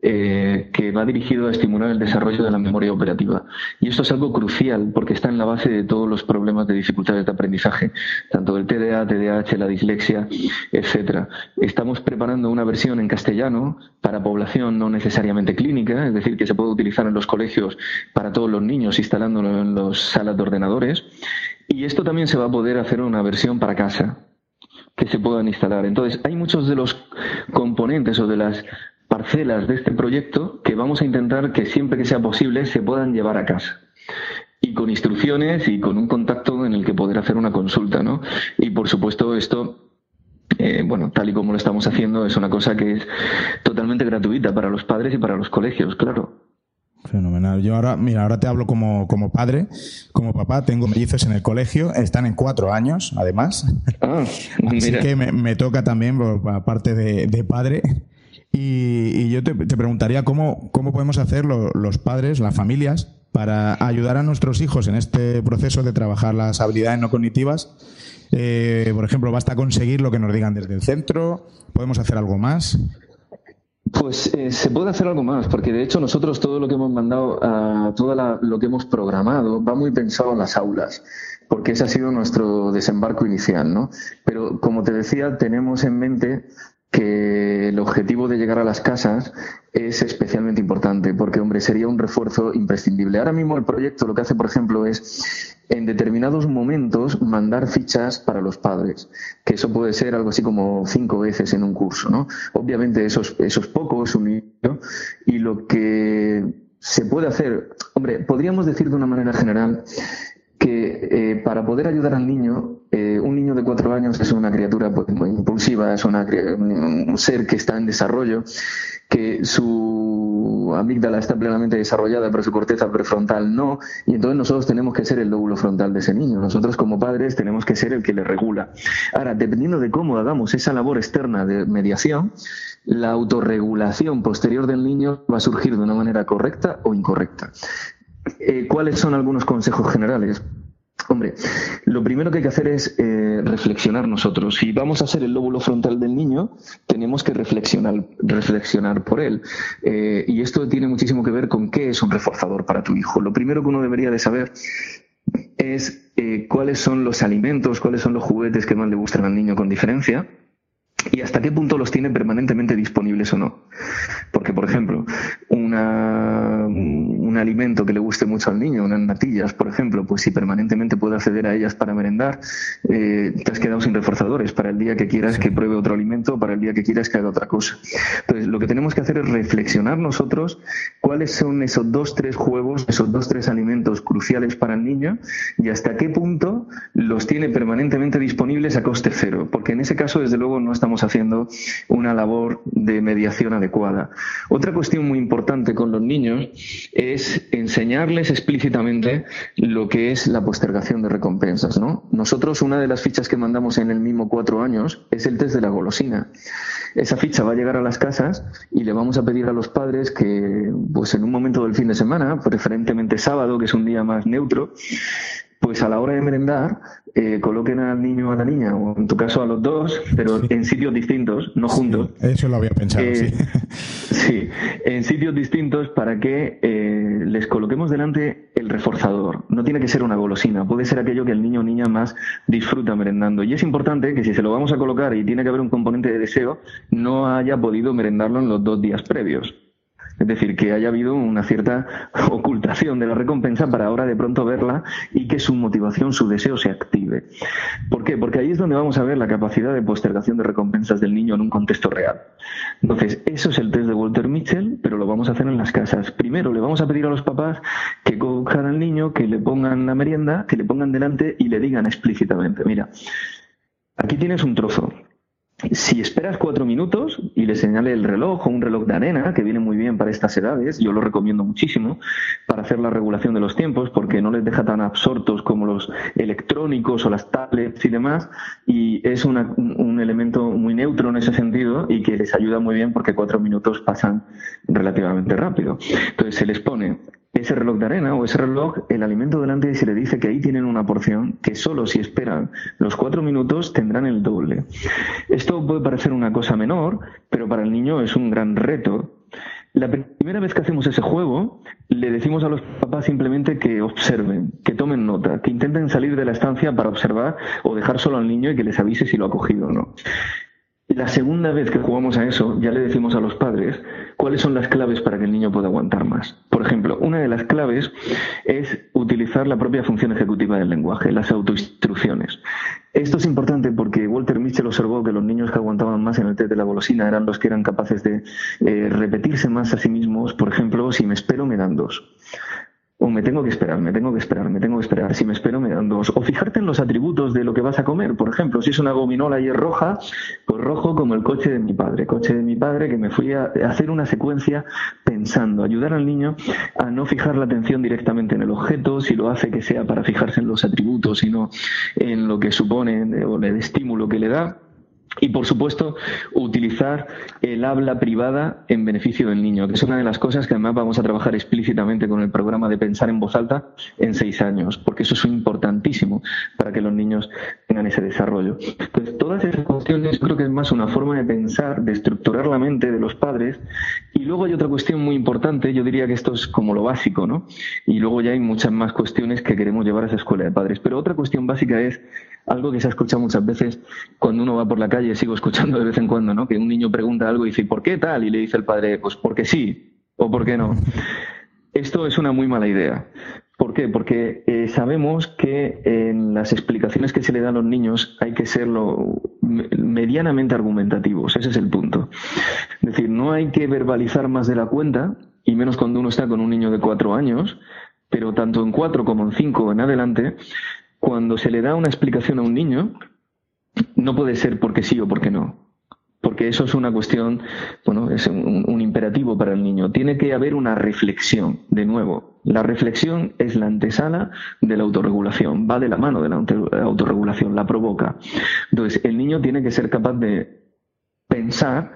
eh, que va dirigido a estimular el desarrollo de la memoria operativa. Y esto es algo crucial porque está en la base de todos los problemas de dificultades de aprendizaje, tanto del TDA, TDAH, la dislexia, etcétera. Estamos preparando una versión en castellano para población no necesariamente clínica, es decir, que se puede utilizar en los colegios para todos los niños instalándolo en las salas de ordenadores. Y esto también se va a poder hacer una versión para casa que se puedan instalar. Entonces, hay muchos de los componentes o de las parcelas de este proyecto que vamos a intentar que siempre que sea posible se puedan llevar a casa. Y con instrucciones y con un contacto en el que poder hacer una consulta, ¿no? Y por supuesto esto eh, bueno, tal y como lo estamos haciendo, es una cosa que es totalmente gratuita para los padres y para los colegios, claro. Fenomenal. Yo ahora, mira, ahora te hablo como, como padre, como papá. Tengo mellizos en el colegio, están en cuatro años, además. Ah, Así que me, toca también, aparte de, de padre, y, yo te, preguntaría cómo, cómo podemos hacer los padres, las familias, para ayudar a nuestros hijos en este proceso de trabajar las habilidades no cognitivas. Eh, por ejemplo, basta conseguir lo que nos digan desde el centro, podemos hacer algo más. Pues eh, se puede hacer algo más, porque de hecho nosotros todo lo que hemos mandado, a todo lo que hemos programado, va muy pensado en las aulas, porque ese ha sido nuestro desembarco inicial, ¿no? Pero como te decía, tenemos en mente que el objetivo de llegar a las casas es especialmente importante, porque, hombre, sería un refuerzo imprescindible. Ahora mismo el proyecto lo que hace, por ejemplo, es en determinados momentos mandar fichas para los padres, que eso puede ser algo así como cinco veces en un curso, ¿no? Obviamente eso es, eso es poco, es un niño, y lo que se puede hacer, hombre, podríamos decir de una manera general que eh, para poder ayudar al niño, eh, un niño de cuatro años es una criatura pues, muy impulsiva, es un ser que está en desarrollo, que su amígdala está plenamente desarrollada, pero su corteza prefrontal no, y entonces nosotros tenemos que ser el lóbulo frontal de ese niño. Nosotros como padres tenemos que ser el que le regula. Ahora, dependiendo de cómo hagamos esa labor externa de mediación, la autorregulación posterior del niño va a surgir de una manera correcta o incorrecta. Eh, ¿Cuáles son algunos consejos generales? Hombre, lo primero que hay que hacer es eh, reflexionar nosotros. Si vamos a ser el lóbulo frontal del niño, tenemos que reflexionar, reflexionar por él. Eh, y esto tiene muchísimo que ver con qué es un reforzador para tu hijo. Lo primero que uno debería de saber es cuáles son los alimentos, cuáles son los juguetes que más le gustan al niño con diferencia y hasta qué punto los tiene permanentemente disponibles o no. Porque, por ejemplo, una, un alimento que le guste mucho al niño, unas natillas, por ejemplo, pues si permanentemente puede acceder a ellas para merendar, eh, te has quedado sin reforzadores para el día que quieras que pruebe otro alimento, para el día que quieras que haga otra cosa. Entonces, lo que tenemos que hacer es reflexionar nosotros cuáles son esos dos, tres juegos, esos dos, tres alimentos cruciales para el niño y hasta qué punto los tiene permanentemente disponibles a coste cero. Porque en ese caso, desde luego, no estamos haciendo una labor de mediación adecuada. Otra cuestión muy importante con los niños es enseñarles explícitamente lo que es la postergación de recompensas. ¿no? Nosotros, una de las fichas que mandamos en el mismo cuatro años es el test de la golosina. Esa ficha va a llegar a las casas y le vamos a pedir a los padres que, pues en un momento del fin de semana, preferentemente sábado, que es un día más neutro, pues a la hora de merendar eh, coloquen al niño o a la niña, o en tu caso a los dos, pero en sitios distintos, no juntos. Eso lo había pensado, eh, sí. Sí, en sitios distintos para que eh, les coloquemos delante el reforzador. No tiene que ser una golosina, puede ser aquello que el niño o niña más disfruta merendando. Y es importante que si se lo vamos a colocar y tiene que haber un componente de deseo, no haya podido merendarlo en los dos días previos. Es decir, que haya habido una cierta ocultación de la recompensa para ahora de pronto verla y que su motivación, su deseo se active. ¿Por qué? Porque ahí es donde vamos a ver la capacidad de postergación de recompensas del niño en un contexto real. Entonces, eso es el test de Walter Mitchell, pero lo vamos a hacer en las casas. Primero, le vamos a pedir a los papás que cojan al niño, que le pongan la merienda, que le pongan delante y le digan explícitamente, mira, aquí tienes un trozo, si esperas cuatro minutos y le señale el reloj o un reloj de arena, que viene muy bien para estas edades, yo lo recomiendo muchísimo para hacer la regulación de los tiempos, porque no les deja tan absortos como los electrónicos o las tablets y demás, y es un elemento muy neutro en ese sentido y que les ayuda muy bien porque cuatro minutos pasan relativamente rápido. Entonces se les pone ese reloj de arena o ese reloj, el alimento delante y se le dice que ahí tienen una porción que solo si esperan los cuatro minutos tendrán el doble. Esto puede parecer una cosa menor, pero para el niño es un gran reto. La primera vez que hacemos ese juego, le decimos a los papás simplemente que observen, que tomen nota, que intenten salir de la estancia para observar o dejar solo al niño y que les avise si lo ha cogido o no. La segunda vez que jugamos a eso, ya le decimos a los padres cuáles son las claves para que el niño pueda aguantar más. Por ejemplo, una de las claves es utilizar la propia función ejecutiva del lenguaje, las autoinstrucciones. Esto es importante porque Walter Mitchell observó que los niños que aguantaban más en el test de la golosina eran los que eran capaces de eh, repetirse más a sí mismos. Por ejemplo, si me espero, me dan dos o me tengo que esperar, me tengo que esperar, me tengo que esperar. Si me espero, me dan dos. O fijarte en los atributos de lo que vas a comer. Por ejemplo, si es una gominola y es roja, pues rojo como el coche de mi padre. Coche de mi padre que me fui a hacer una secuencia pensando, ayudar al niño a no fijar la atención directamente en el objeto, si lo hace que sea para fijarse en los atributos, sino en lo que supone o el estímulo que le da y, por supuesto, utilizar el habla privada en beneficio del niño, que es una de las cosas que además vamos a trabajar explícitamente con el programa de pensar en voz alta en seis años, porque eso es importantísimo para que los niños tengan ese desarrollo. Entonces, todas esas cuestiones creo que es más una forma de pensar, de estructurar la mente de los padres. Y luego hay otra cuestión muy importante, yo diría que esto es como lo básico, ¿no? Y luego ya hay muchas más cuestiones que queremos llevar a esa escuela de padres. Pero otra cuestión básica es algo que se ha escuchado muchas veces cuando uno va por la calle, sigo escuchando de vez en cuando, ¿no? Que un niño pregunta algo y dice, ¿por qué tal? Y le dice el padre, pues porque sí o por qué no. Esto es una muy mala idea. ¿Por qué? Porque eh, sabemos que en las explicaciones que se le dan a los niños hay que serlo medianamente argumentativos. Ese es el punto. Es decir, no hay que verbalizar más de la cuenta, y menos cuando uno está con un niño de cuatro años, pero tanto en cuatro como en cinco en adelante, cuando se le da una explicación a un niño, no puede ser porque sí o porque no. Porque eso es una cuestión, bueno, es un, imperativo para el niño. Tiene que haber una reflexión, de nuevo. La reflexión es la antesala de la autorregulación, va de la mano de la autorregulación, la provoca. Entonces, el niño tiene que ser capaz de pensar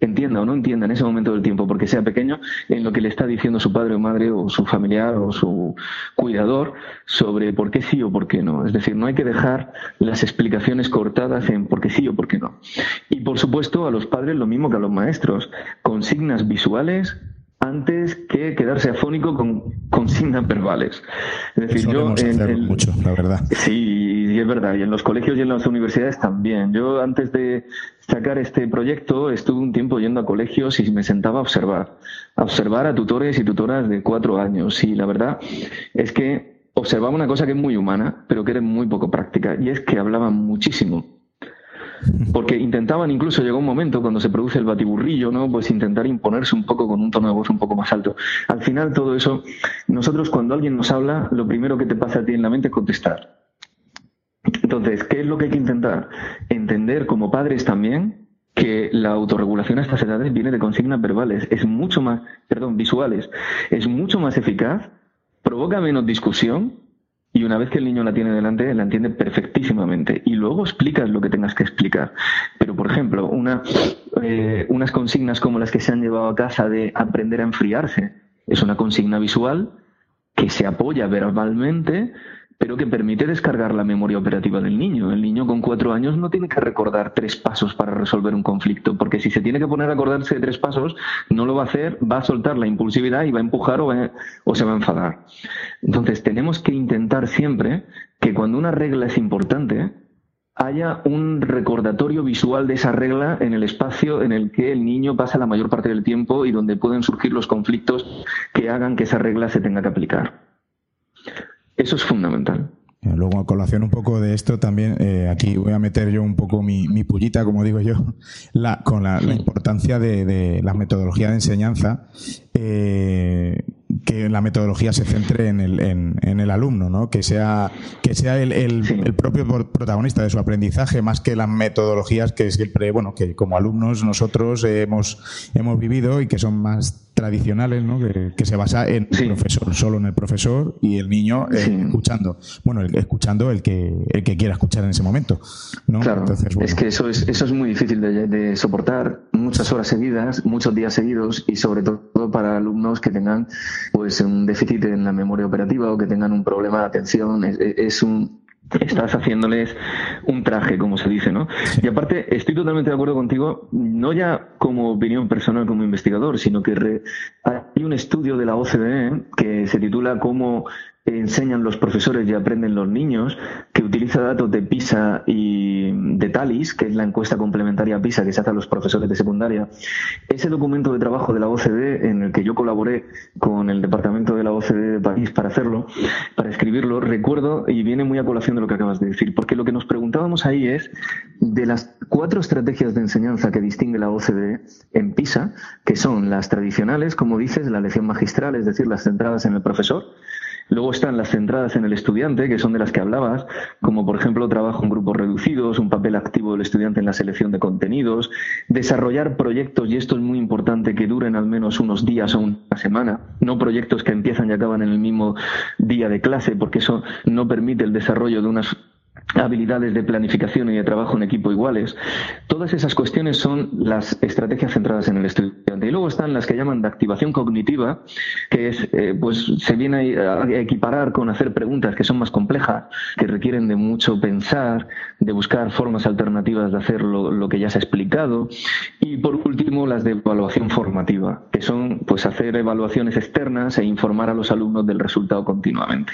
entienda o no entienda en ese momento del tiempo, porque sea pequeño, en lo que le está diciendo su padre o madre o su familiar o su cuidador sobre por qué sí o por qué no. Es decir, no hay que dejar las explicaciones cortadas en por qué sí o por qué no. Y por supuesto a los padres lo mismo que a los maestros, consignas visuales antes que quedarse afónico con consignas verbales. Es decir, yo mucho, la verdad. Sí, y es verdad, y en los colegios y en las universidades también. Yo antes de sacar este proyecto estuve un tiempo yendo a colegios y me sentaba a observar, a observar a tutores y tutoras de cuatro años. Y la verdad es que observaba una cosa que es muy humana, pero que era muy poco práctica, y es que hablaban muchísimo. Porque intentaban, incluso llegó un momento cuando se produce el batiburrillo, ¿no? Pues intentar imponerse un poco con un tono de voz un poco más alto. Al final todo eso, nosotros cuando alguien nos habla, lo primero que te pasa a ti en la mente es contestar. Entonces, ¿qué es lo que hay que intentar? Entender como padres también que la autorregulación a estas edades viene de consignas verbales, es mucho más, perdón, visuales, es mucho más eficaz, provoca menos discusión y una vez que el niño la tiene delante, la entiende perfectísimamente. Y luego explicas lo que tengas que explicar. Pero, por ejemplo, una, eh, unas consignas como las que se han llevado a casa de aprender a enfriarse, es una consigna visual que se apoya verbalmente, pero que permite descargar la memoria operativa del niño. El niño con cuatro años no tiene que recordar tres pasos para resolver un conflicto, porque si se tiene que poner a acordarse de tres pasos, no lo va a hacer, va a soltar la impulsividad y va a empujar o, o se va a enfadar. Entonces, tenemos que intentar siempre que cuando una regla es importante, haya un recordatorio visual de esa regla en el espacio en el que el niño pasa la mayor parte del tiempo y donde pueden surgir los conflictos que hagan que esa regla se tenga que aplicar. Eso es fundamental. Luego, a colación un poco de esto, también eh, aquí voy a meter yo un poco mi, mi pullita, como digo yo, la, con la, importancia de, de, la metodología de enseñanza. Eh, que la metodología se centre en el, en, el alumno, ¿no? que sea, que sea el, el, propio protagonista de su aprendizaje más que las metodologías que siempre, bueno, que como alumnos nosotros hemos, hemos vivido y que son más tradicionales, ¿no? que, se basa en el profesor, solo en el profesor y el niño eh, escuchando. Bueno, escuchando el que, el que quiera escuchar en ese momento. ¿no? Claro, es que eso es, eso es muy difícil de, de soportar, muchas horas seguidas, muchos días seguidos y sobre todo para alumnos que tengan pues un déficit en la memoria operativa o que tengan un problema de atención. Es, un, estás haciéndoles un traje, como se dice, ¿no? Y aparte, estoy totalmente de acuerdo contigo, no ya como opinión personal como investigador, sino que hay un estudio de la OCDE que se titula Cómo enseñan los profesores y aprenden los niños, que utiliza datos de PISA y de TALIS, que es la encuesta complementaria PISA que se hace a los profesores de secundaria. Ese documento de trabajo de la OCDE, en el que yo colaboré con el departamento de la OCDE de París para hacerlo, para escribirlo, recuerdo, y viene muy a colación de lo que acabas de decir, porque lo que nos preguntábamos ahí es, de las cuatro estrategias de enseñanza que distingue la OCDE en PISA, que son las tradicionales, como dices, la lección magistral, es decir, las centradas en el profesor, Luego están las centradas en el estudiante, que son de las que hablabas, como por ejemplo trabajo en grupos reducidos, un papel activo del estudiante en la selección de contenidos, desarrollar proyectos, y esto es muy importante, que duren al menos unos días o una semana, no proyectos que empiezan y acaban en el mismo día de clase, porque eso no permite el desarrollo de unas habilidades de planificación y de trabajo en equipo iguales. Todas esas cuestiones son las estrategias centradas en el estudiante. Y luego están las que llaman de activación cognitiva, que es, eh, pues, se viene a equiparar con hacer preguntas que son más complejas, que requieren de mucho pensar, de buscar formas alternativas de hacer lo, lo que ya se ha explicado. Y por último, las de evaluación formativa, que son, pues, hacer evaluaciones externas e informar a los alumnos del resultado continuamente.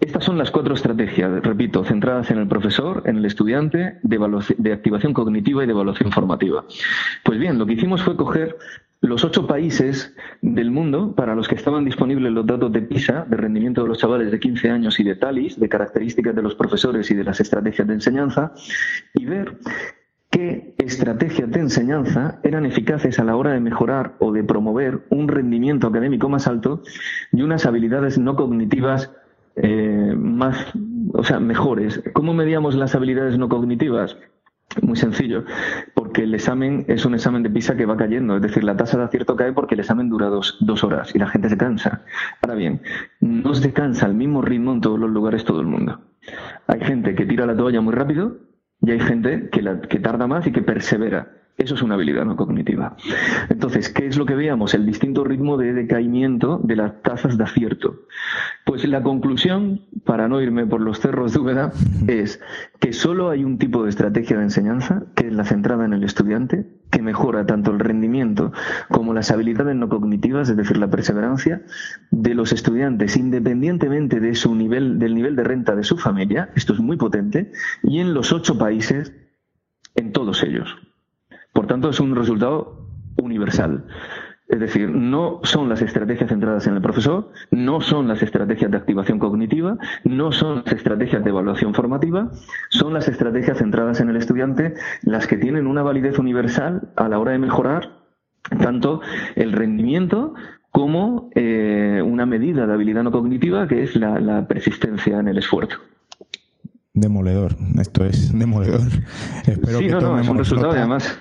Estas son las cuatro estrategias, repito, centradas en el profesor, en el estudiante, de, activación cognitiva y de evaluación formativa. Pues bien, lo que hicimos fue coger los ocho países del mundo para los que estaban disponibles los datos de PISA, de rendimiento de los chavales de 15 años y de TALIS, de características de los profesores y de las estrategias de enseñanza, y ver qué estrategias de enseñanza eran eficaces a la hora de mejorar o de promover un rendimiento académico más alto y unas habilidades no cognitivas eh, más, o sea, mejores. ¿Cómo medíamos las habilidades no cognitivas? Muy sencillo, porque el examen es un examen de PISA que va cayendo, es decir, la tasa de acierto cae porque el examen dura dos, dos horas y la gente se cansa. Ahora bien, no se cansa al mismo ritmo en todos los lugares todo el mundo. Hay gente que tira la toalla muy rápido y hay gente que, la, que tarda más y que persevera. Eso es una habilidad no cognitiva. Entonces, ¿qué es lo que veamos? El distinto ritmo de decaimiento de las tasas de acierto. Pues la conclusión, para no irme por los cerros de Úbeda, es que solo hay un tipo de estrategia de enseñanza, que es la centrada en el estudiante, que mejora tanto el rendimiento como las habilidades no cognitivas, es decir, la perseverancia, de los estudiantes, independientemente de su nivel, del nivel de renta de su familia, esto es muy potente, y en los ocho países, en todos ellos. Por tanto, es un resultado universal. Es decir, no son las estrategias centradas en el profesor, no son las estrategias de activación cognitiva, no son las estrategias de evaluación formativa, son las estrategias centradas en el estudiante las que tienen una validez universal a la hora de mejorar tanto el rendimiento como eh, una medida de habilidad no cognitiva que es la persistencia en el esfuerzo. Demoledor, esto es demoledor. Espero sí, no, no, es un resultado además.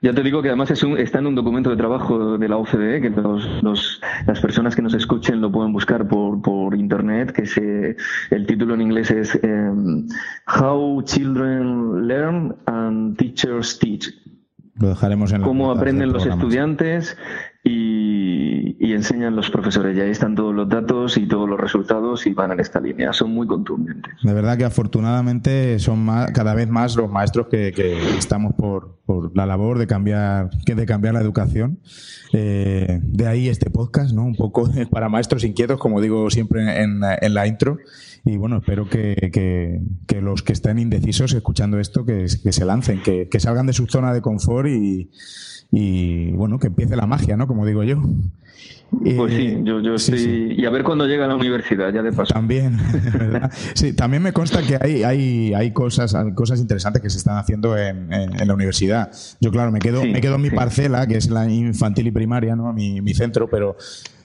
Ya te digo que además es un, está en un documento de trabajo de la OCDE, que los, las personas que nos escuchen lo pueden buscar por, por internet, que se, el título en inglés es em, How Children Learn and Teachers Teach. Lo dejaremos en la Cómo aprenden los estudiantes y, enseñan los profesores. Y ahí están todos los datos y todos los resultados y van en esta línea. Son muy contundentes. De verdad que afortunadamente son cada vez más los maestros que, estamos por, la labor de cambiar, de cambiar la educación. Eh, de ahí este podcast, ¿no? Un poco para maestros inquietos, como digo siempre en, la intro. Y bueno, espero que, los que estén indecisos escuchando esto, que, se lancen, que, salgan de su zona de confort y y bueno, que empiece la magia, ¿no? Como digo yo. Pues sí, yo, yo estoy... Y a ver cuándo llega a la universidad, ya de paso. También, ¿verdad? Sí, también me consta que hay, hay, hay cosas, cosas interesantes que se están haciendo en, en, la universidad. Yo, claro, me quedo, me quedo en mi parcela, que es la infantil y primaria, ¿no? Mi, mi centro, pero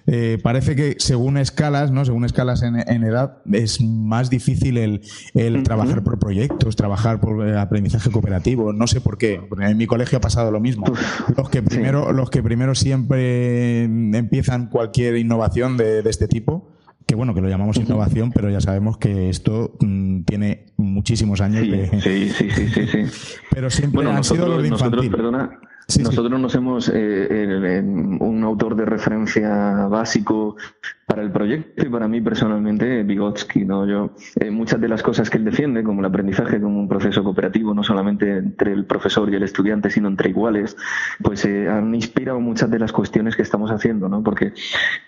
eh, parece que según escalas, ¿no? Según escalas en, edad, es más difícil el, el trabajar por proyectos, trabajar por eh, aprendizaje cooperativo. No sé por qué. En mi colegio ha pasado lo mismo. Los que primero, los que primero siempre empiezan cualquier innovación de, de este tipo que bueno, que lo llamamos innovación, pero ya sabemos que esto mm, tiene muchísimos años de... Sí, sí, sí, sí, sí. Pero siempre han sido los de infantil. perdona, nosotros nos hemos, eh, un autor de referencia básico para el proyecto y para mí personalmente, Vygotsky, ¿no? Yo, eh, muchas de las cosas que él defiende, como el aprendizaje como un proceso cooperativo, no solamente entre el profesor y el estudiante, sino entre iguales, pues eh, han inspirado muchas de las cuestiones que estamos haciendo, ¿no? Porque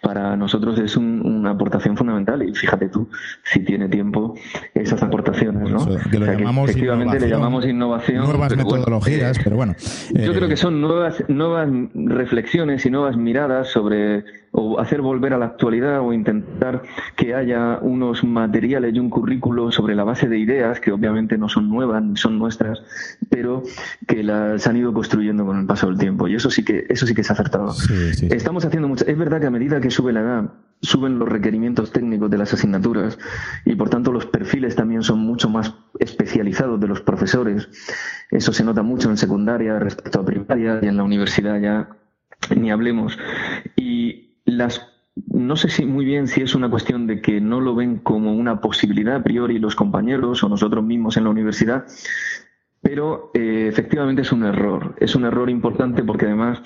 para nosotros es una aportación fundamental y fíjate tú, si tiene tiempo, esas aportaciones, ¿no? que lo llamamos efectivamente le llamamos innovación. Nuevas metodologías, pero bueno. yo creo que son nuevas, nuevas reflexiones y nuevas miradas sobre o hacer volver a la actualidad o intentar que haya unos materiales y un currículo sobre la base de ideas que obviamente no son nuevas, son nuestras, pero que las han ido construyendo con el paso del tiempo y eso sí que eso sí que ha acertado. Estamos haciendo mucho, es verdad que a medida que sube la edad suben los requerimientos técnicos de las asignaturas y por tanto los perfiles también son mucho más especializados de los profesores. Eso se nota mucho en secundaria respecto a primaria y en la universidad ya ni hablemos. Y las no sé si muy bien si es una cuestión de que no lo ven como una posibilidad a priori los compañeros o nosotros mismos en la universidad, pero eh, efectivamente es un error. Es un error importante porque además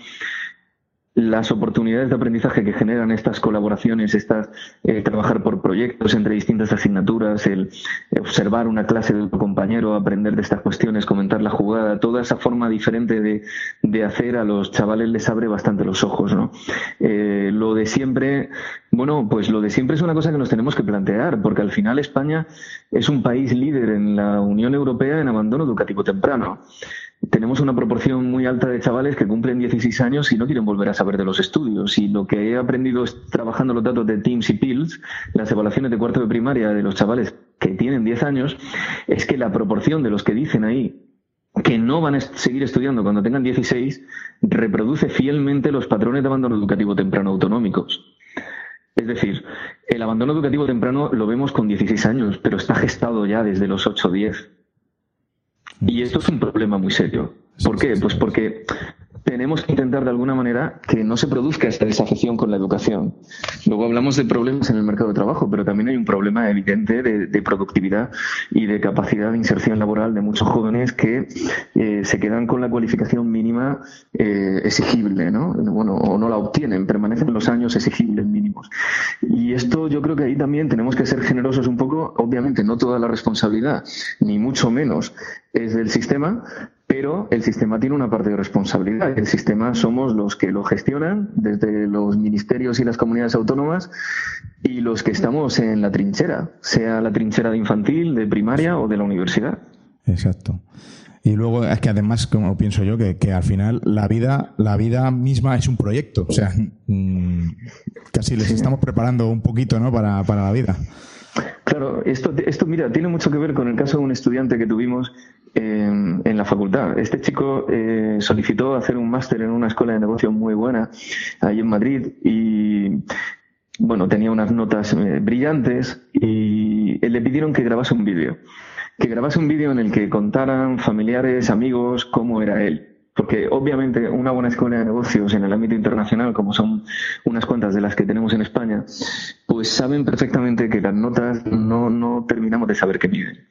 las oportunidades de aprendizaje que generan estas colaboraciones, estas eh, trabajar por proyectos entre distintas asignaturas, el observar una clase de tu compañero, aprender de estas cuestiones, comentar la jugada, toda esa forma diferente de, de hacer a los chavales les abre bastante los ojos, ¿no? Eh, lo de siempre, bueno, pues lo de siempre es una cosa que nos tenemos que plantear, porque al final España es un país líder en la Unión Europea en abandono educativo temprano tenemos una proporción muy alta de chavales que cumplen 16 años y no quieren volver a saber de los estudios. Y lo que he aprendido es trabajando los datos de Teams y Pills, las evaluaciones de cuarto de primaria de los chavales que tienen 10 años, es que la proporción de los que dicen ahí que no van a seguir estudiando cuando tengan 16 reproduce fielmente los patrones de abandono educativo temprano autonómicos. Es decir, el abandono educativo temprano lo vemos con 16 años, pero está gestado ya desde los 8 o 10. Y esto es un problema muy serio. ¿Por qué? Pues porque tenemos que intentar de alguna manera que no se produzca esta desafección con la educación. Luego hablamos de problemas en el mercado de trabajo, pero también hay un problema evidente de, productividad y de capacidad de inserción laboral de muchos jóvenes que eh, se quedan con la cualificación mínima eh, exigible, ¿no? Bueno, o no la obtienen, permanecen los años exigibles mínimos. Y esto yo creo que ahí también tenemos que ser generosos un poco, obviamente no toda la responsabilidad, ni mucho menos es del sistema, pero el sistema tiene una parte de responsabilidad. El sistema somos los que lo gestionan, desde los ministerios y las comunidades autónomas, y los que estamos en la trinchera, sea la trinchera de infantil, de primaria o de la universidad. Exacto. Y luego es que además, como pienso yo, que, al final la vida, la vida misma es un proyecto. O sea, mm, casi les estamos preparando un poquito ¿no? para, para la vida. Claro, esto, esto, mira, tiene mucho que ver con el caso de un estudiante que tuvimos en, la facultad. Este chico eh, solicitó hacer un máster en una escuela de negocios muy buena ahí en Madrid y bueno, tenía unas notas eh, brillantes y le pidieron que grabase un vídeo. Que grabase un vídeo en el que contaran familiares, amigos, cómo era él. Porque obviamente una buena escuela de negocios en el ámbito internacional, como son unas cuantas de las que tenemos en España, pues saben perfectamente que las notas no, no terminamos de saber qué miden.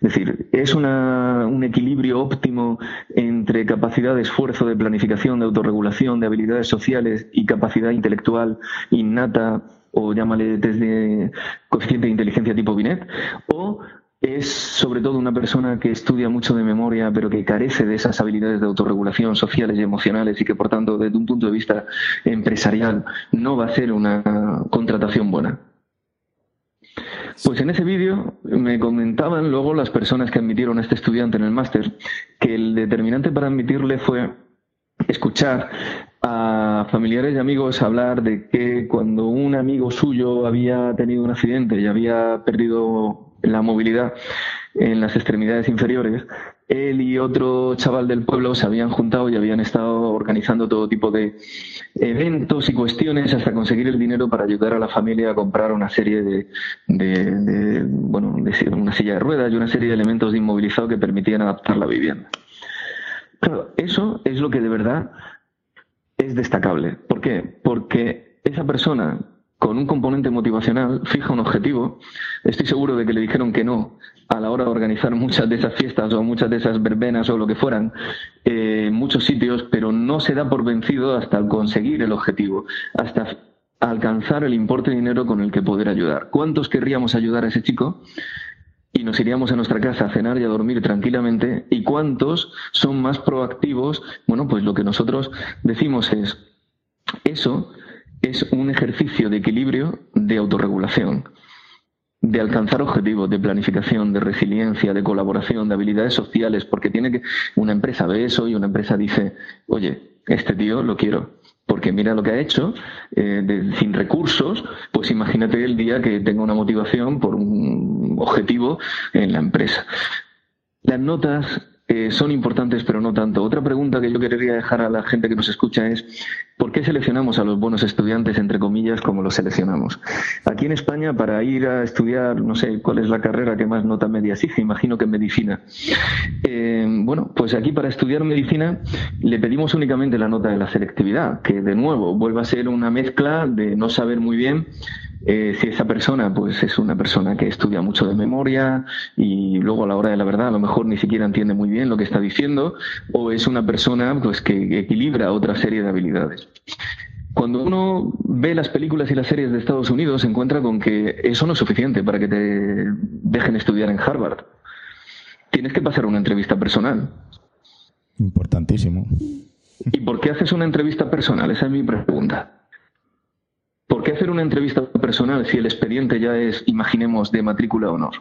Es decir, es un equilibrio óptimo entre capacidad de esfuerzo, de planificación, de autorregulación, de habilidades sociales y capacidad intelectual innata o llámale desde coeficiente de inteligencia tipo Binet, o es sobre todo una persona que estudia mucho de memoria, pero que carece de esas habilidades de autorregulación sociales y emocionales y que, por tanto, desde un punto de vista empresarial, no va a ser una contratación buena. Pues en ese vídeo me comentaban luego las personas que admitieron a este estudiante en el máster que el determinante para admitirle fue escuchar a familiares y amigos hablar de que cuando un amigo suyo había tenido un accidente y había perdido la movilidad en las extremidades inferiores, él y otro chaval del pueblo se habían juntado y habían estado organizando todo tipo de eventos y cuestiones hasta conseguir el dinero para ayudar a la familia a comprar una serie de, bueno, de una silla de ruedas y una serie de elementos de inmovilizado que permitían adaptar la vivienda. Claro, eso es lo que de verdad es destacable. ¿Por qué? Porque esa persona con un componente motivacional fija un objetivo. Estoy seguro de que le dijeron que no a la hora de organizar muchas de esas fiestas o muchas de esas verbenas o lo que fueran eh, en muchos sitios, pero no se da por vencido hasta conseguir el objetivo, hasta alcanzar el importe de dinero con el que poder ayudar. ¿Cuántos querríamos ayudar a ese chico? y nos iríamos a nuestra casa a cenar y a dormir tranquilamente, y cuántos son más proactivos, bueno, pues lo que nosotros decimos es, eso es un ejercicio de equilibrio de autorregulación, de alcanzar objetivos, de planificación, de resiliencia, de colaboración, de habilidades sociales, porque tiene que una empresa ve eso y una empresa dice, oye, este tío lo quiero, porque mira lo que ha hecho, eh, sin recursos, pues imagínate el día que tenga una motivación por un objetivo en la empresa. Las notas eh, son importantes, pero no tanto. Otra pregunta que yo quería dejar a la gente que nos escucha es, ¿por qué seleccionamos a los buenos estudiantes, entre comillas, como los seleccionamos? Aquí en España, para ir a estudiar, no sé cuál es la carrera que más nota media exige, imagino que medicina. Eh, bueno, pues aquí para estudiar medicina le pedimos únicamente la nota de la selectividad, que de nuevo vuelve a ser una mezcla de no saber muy bien eh, si esa persona pues es una persona que estudia mucho de memoria y luego a la hora de la verdad a lo mejor ni siquiera entiende muy bien lo que está diciendo o es una persona pues que equilibra otra serie de habilidades. Cuando uno ve las películas y las series de Estados Unidos se encuentra con que eso no es suficiente para que te dejen estudiar en Harvard. Tienes que pasar una entrevista personal. Importantísimo. ¿Y por qué haces una entrevista personal? Esa es mi pregunta. ¿Por qué hacer una entrevista personal si el expediente ya es, imaginemos, de matrícula o honor?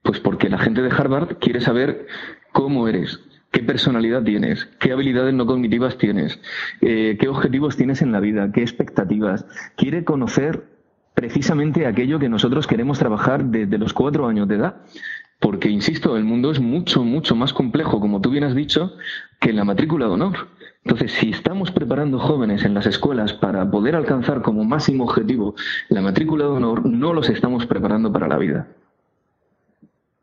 Pues porque la gente de Harvard quiere saber cómo eres, qué personalidad tienes, qué habilidades no cognitivas tienes, eh, qué objetivos tienes en la vida, qué expectativas. Quiere conocer precisamente aquello que nosotros queremos trabajar desde los cuatro años de edad. Porque, insisto, el mundo es mucho, mucho más complejo, como tú bien has dicho, que la matrícula de honor. Entonces, si estamos preparando jóvenes en las escuelas para poder alcanzar como máximo objetivo la matrícula de honor, no los estamos preparando para la vida.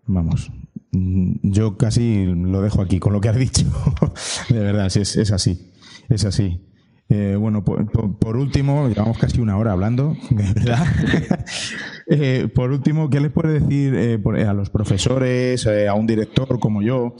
Vamos, mm, yo casi lo dejo aquí con lo que has dicho. de verdad, es, es así. Es así. Eh, bueno, por, último, llevamos casi una hora hablando, de verdad. Eh, por último, ¿qué les puede decir eh, a los profesores, a un director como yo,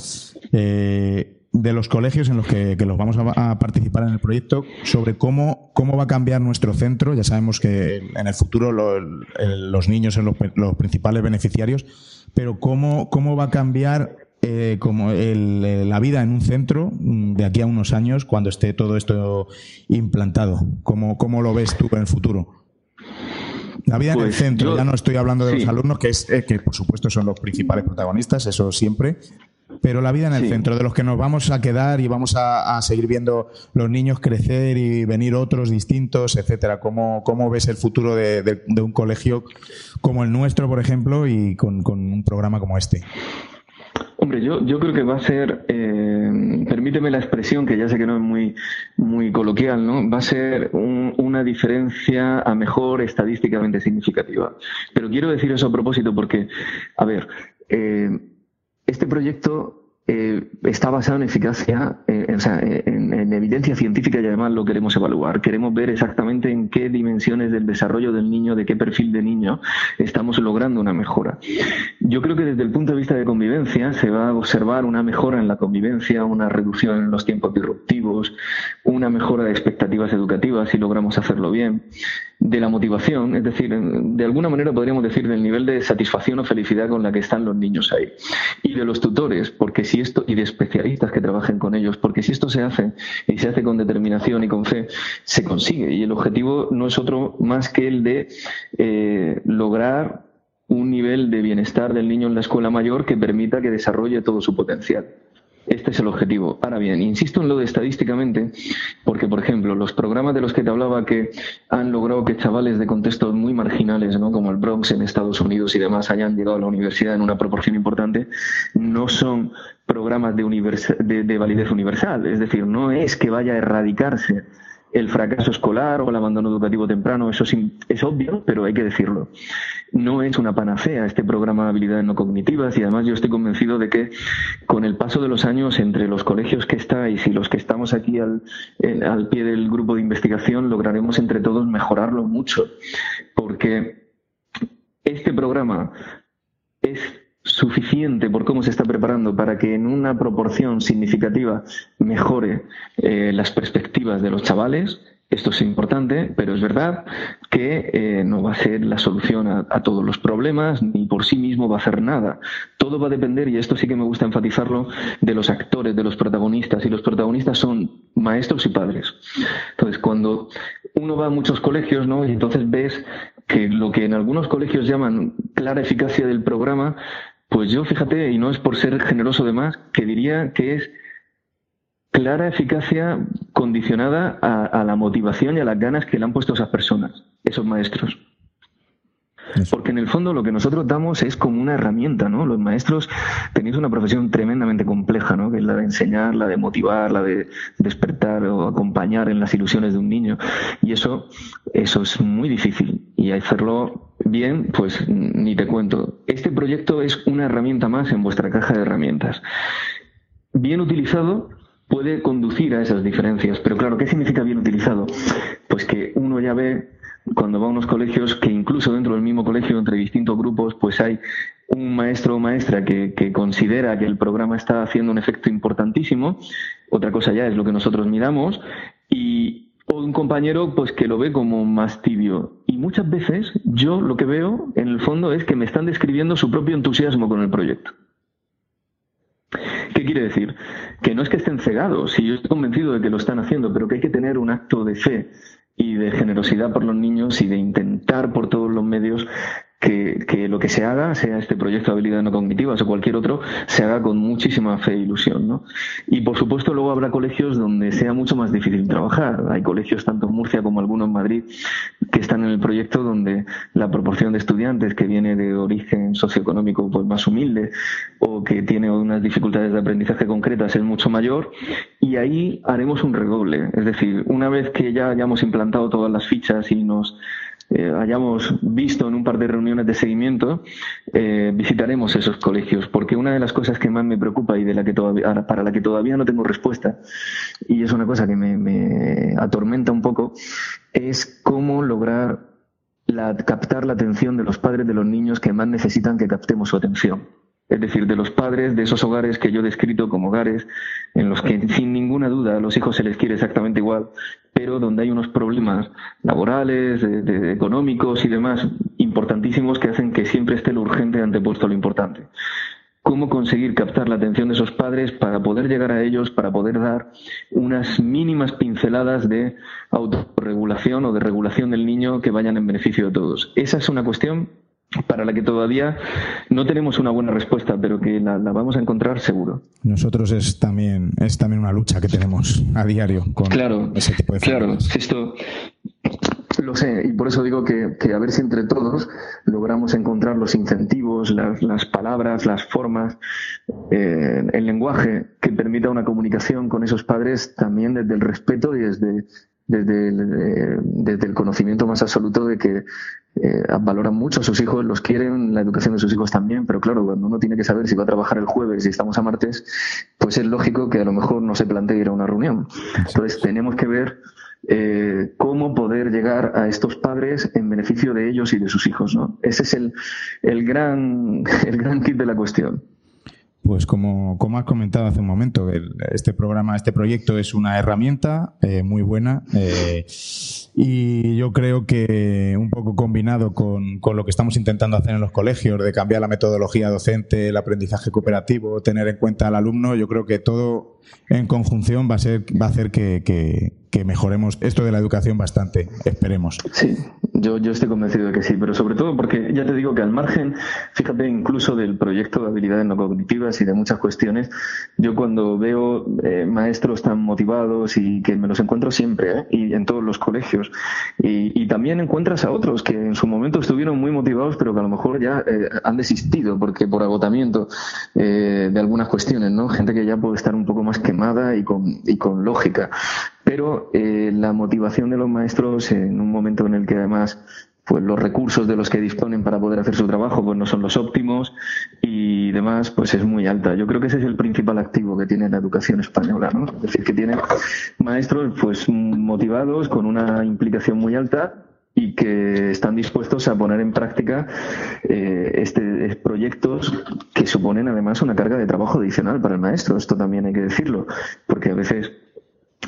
de los colegios en los que, los vamos a, participar en el proyecto sobre cómo, cómo va a cambiar nuestro centro? Ya sabemos que en el futuro los niños son los, los principales beneficiarios, pero cómo, cómo va a cambiar eh, como la vida en un centro mm, de aquí a unos años cuando esté todo esto implantado? ¿Cómo, cómo lo ves tú en el futuro? La vida en el pues centro, ya no estoy hablando de los alumnos, que, es, eh, que por supuesto son los principales protagonistas, eso siempre, pero la vida en el centro, de los que nos vamos a quedar y vamos a, seguir viendo los niños crecer y venir otros distintos, etcétera. ¿Cómo, cómo ves el futuro de, un colegio como el nuestro, por ejemplo, y con un programa como este? Hombre, yo, yo creo que va a ser, eh, permíteme la expresión, que ya sé que no es muy, muy coloquial, ¿no? Va a ser una diferencia a mejor estadísticamente significativa. Pero quiero decir eso a propósito porque, a ver, eh, este proyecto eh, está basado en eficacia, eh, sea, en, evidencia científica y además lo queremos evaluar. Queremos ver exactamente en qué dimensiones del desarrollo del niño, de qué perfil de niño estamos logrando una mejora. Yo creo que desde el punto de vista de convivencia se va a observar una mejora en la convivencia, una reducción en los tiempos disruptivos, una mejora de expectativas educativas si logramos hacerlo bien de la motivación, es decir, de alguna manera podríamos decir del nivel de satisfacción o felicidad con la que están los niños ahí. Y de los tutores, porque si esto, y de especialistas que trabajen con ellos, porque si esto se hace y se hace con determinación y con fe, se consigue. Y el objetivo no es otro más que el de eh, lograr un nivel de bienestar del niño en la escuela mayor que permita que desarrolle todo su potencial. Este es el objetivo. Ahora bien, insisto en lo de estadísticamente, porque, por ejemplo, los programas de los que te hablaba que han logrado que chavales de contextos muy marginales, ¿no? como el Bronx en Estados Unidos y demás, hayan llegado a la universidad en una proporción importante, no son programas de, de validez universal. Es decir, no es que vaya a erradicarse el fracaso escolar o el abandono educativo temprano, eso es, obvio, pero hay que decirlo. No es una panacea este programa de habilidades no cognitivas y además yo estoy convencido de que con el paso de los años entre los colegios que estáis y los que estamos aquí al, al pie del grupo de investigación lograremos entre todos mejorarlo mucho, porque este programa es suficiente por cómo se está preparando para que en una proporción significativa mejore eh, las perspectivas de los chavales. Esto es importante, pero es verdad que eh, no va a ser la solución a, todos los problemas, ni por sí mismo va a hacer nada. Todo va a depender, y esto sí que me gusta enfatizarlo, de los actores, de los protagonistas. Y los protagonistas son maestros y padres. Entonces, cuando uno va a muchos colegios, ¿no? Y entonces ves que lo que en algunos colegios llaman clara eficacia del programa, pues yo fíjate, y no es por ser generoso de más, que diría que es clara eficacia condicionada a, la motivación y a las ganas que le han puesto esas personas, esos maestros. Porque en el fondo lo que nosotros damos es como una herramienta, ¿no? Los maestros tenéis una profesión tremendamente compleja, ¿no? Que es la de enseñar, la de motivar, la de despertar o acompañar en las ilusiones de un niño. Y eso, eso es muy difícil. Y hacerlo Bien, pues ni te cuento. Este proyecto es una herramienta más en vuestra caja de herramientas. Bien utilizado puede conducir a esas diferencias, pero claro, ¿qué significa bien utilizado? Pues que uno ya ve cuando va a unos colegios que incluso dentro del mismo colegio, entre distintos grupos, pues hay un maestro o maestra que, considera que el programa está haciendo un efecto importantísimo, otra cosa ya es lo que nosotros miramos, y, o un compañero pues que lo ve como más tibio. Y muchas veces yo lo que veo en el fondo es que me están describiendo su propio entusiasmo con el proyecto. ¿Qué quiere decir? Que no es que estén cegados, y yo estoy convencido de que lo están haciendo, pero que hay que tener un acto de fe y de generosidad por los niños y de intentar por todos los medios que, lo que se haga, sea este proyecto de habilidades no cognitivas o cualquier otro, se haga con muchísima fe e ilusión. ¿no? Y por supuesto luego habrá colegios donde sea mucho más difícil trabajar. Hay colegios tanto en Murcia como algunos en Madrid que están en el proyecto donde la proporción de estudiantes que viene de origen socioeconómico pues, más humilde o que tiene unas dificultades de aprendizaje concretas es mucho mayor y ahí haremos un redoble. Es decir, una vez que ya hayamos implantado todas las fichas y nos eh, hayamos visto en un par de reuniones de seguimiento, eh, visitaremos esos colegios, porque una de las cosas que más me preocupa y de la que todavía, para la que todavía no tengo respuesta, y es una cosa que me, me atormenta un poco, es cómo lograr la, captar la atención de los padres de los niños que más necesitan que captemos su atención es decir, de los padres de esos hogares que yo he descrito como hogares en los que sin ninguna duda a los hijos se les quiere exactamente igual, pero donde hay unos problemas laborales, económicos y demás importantísimos que hacen que siempre esté lo urgente antepuesto a lo importante. Cómo conseguir captar la atención de esos padres para poder llegar a ellos, para poder dar unas mínimas pinceladas de autorregulación o de regulación del niño que vayan en beneficio de todos. Esa es una cuestión para la que todavía no tenemos una buena respuesta, pero que la, vamos a encontrar seguro. Nosotros es también es también una lucha que tenemos a diario con claro, ese tipo de Claro, esto lo sé, y por eso digo que, a ver si entre todos logramos encontrar los incentivos, las, palabras, las formas, eh, el lenguaje que permita una comunicación con esos padres también desde el respeto y desde, desde el, eh, desde el conocimiento más absoluto de que eh, valoran mucho a sus hijos, los quieren, la educación de sus hijos también, pero claro, cuando uno tiene que saber si va a trabajar el jueves y estamos a martes, pues es lógico que a lo mejor no se plantee ir a una reunión. Entonces tenemos que ver eh, cómo poder llegar a estos padres en beneficio de ellos y de sus hijos. ¿no? Ese es el, el, gran, el gran kit de la cuestión. Pues como, como has comentado hace un momento, este programa, este proyecto es una herramienta eh, muy buena eh, y yo creo que un poco combinado con, con, lo que estamos intentando hacer en los colegios, de cambiar la metodología docente, el aprendizaje cooperativo, tener en cuenta al alumno, yo creo que todo en conjunción va a, ser, va a hacer que, que mejoremos esto de la educación bastante, esperemos. Sí, yo, yo estoy convencido de que sí, pero sobre todo porque ya te digo que al margen, fíjate, incluso del proyecto de habilidades no cognitivas y de muchas cuestiones, yo cuando veo eh, maestros tan motivados y que me los encuentro siempre, ¿eh? y en todos los colegios, y, y, también encuentras a otros que en su momento estuvieron muy motivados, pero que a lo mejor ya eh, han desistido porque por agotamiento de algunas cuestiones, ¿no? Gente que ya puede estar un poco más quemada y con, y con lógica pero eh, la motivación de los maestros en un momento en el que además pues los recursos de los que disponen para poder hacer su trabajo pues no son los óptimos y demás pues es muy alta. Yo creo que ese es el principal activo que tiene la educación española, ¿no? Es decir, que tiene maestros pues motivados con una implicación muy alta y que están dispuestos a poner en práctica eh, este proyectos que suponen además una carga de trabajo adicional para el maestro. Esto también hay que decirlo, porque a veces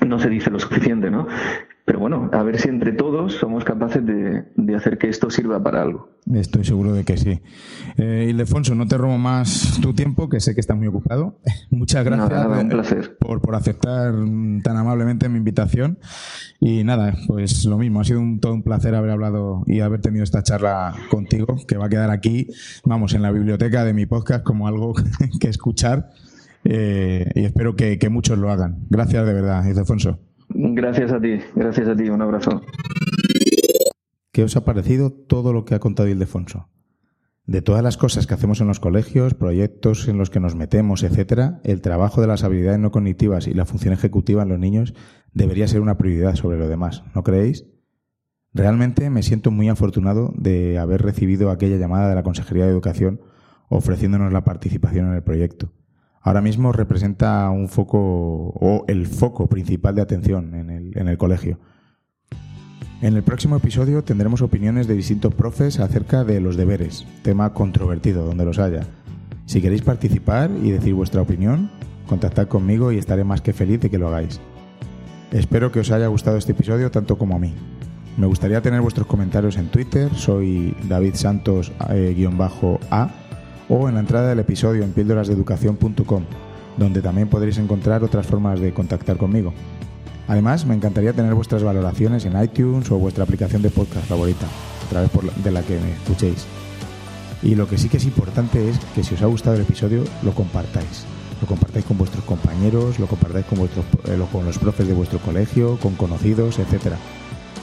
no se dice lo suficiente, ¿no? Pero bueno, a ver si entre todos somos capaces de, hacer que esto sirva para algo. Estoy seguro de que sí. Eh, Ildefonso, no te robo más tu tiempo, que sé que estás muy ocupado. Muchas gracias un placer. Por, por aceptar tan amablemente mi invitación. Y nada, pues lo mismo, ha sido un, todo un placer haber hablado y haber tenido esta charla contigo, que va a quedar aquí, vamos, en la biblioteca de mi podcast como algo que escuchar eh, y espero que, muchos lo hagan. Gracias de verdad, Ildefonso. Gracias a ti, gracias a ti, un abrazo. ¿Qué os ha parecido todo lo que ha contado Ildefonso? De todas las cosas que hacemos en los colegios, proyectos en los que nos metemos, etcétera, el trabajo de las habilidades no cognitivas y la función ejecutiva en los niños debería ser una prioridad sobre lo demás, ¿no creéis? Realmente me siento muy afortunado de haber recibido aquella llamada de la Consejería de Educación ofreciéndonos la participación en el proyecto ahora mismo representa un foco o el foco principal de atención en el, en el colegio. En el próximo episodio tendremos opiniones de distintos profes acerca de los deberes, tema controvertido donde los haya. Si queréis participar y decir vuestra opinión, contactad conmigo y estaré más que feliz de que lo hagáis. Espero que os haya gustado este episodio tanto como a mí. Me gustaría tener vuestros comentarios en Twitter, soy David Santos-A o en la entrada del episodio en píldorasdeeducación.com, donde también podréis encontrar otras formas de contactar conmigo. Además, me encantaría tener vuestras valoraciones en iTunes o vuestra aplicación de podcast favorita, a través de la que me escuchéis. Y lo que sí que es importante es que si os ha gustado el episodio, lo compartáis. Lo compartáis con vuestros compañeros, lo compartáis con, vuestros, eh, con los profes de vuestro colegio, con conocidos, etc.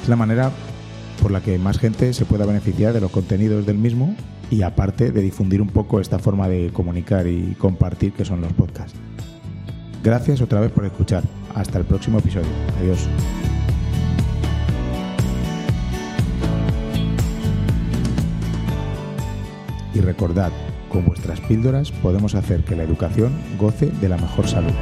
Es la manera por la que más gente se pueda beneficiar de los contenidos del mismo y aparte de difundir un poco esta forma de comunicar y compartir que son los podcasts. Gracias otra vez por escuchar. Hasta el próximo episodio. Adiós. Y recordad, con vuestras píldoras podemos hacer que la educación goce de la mejor salud.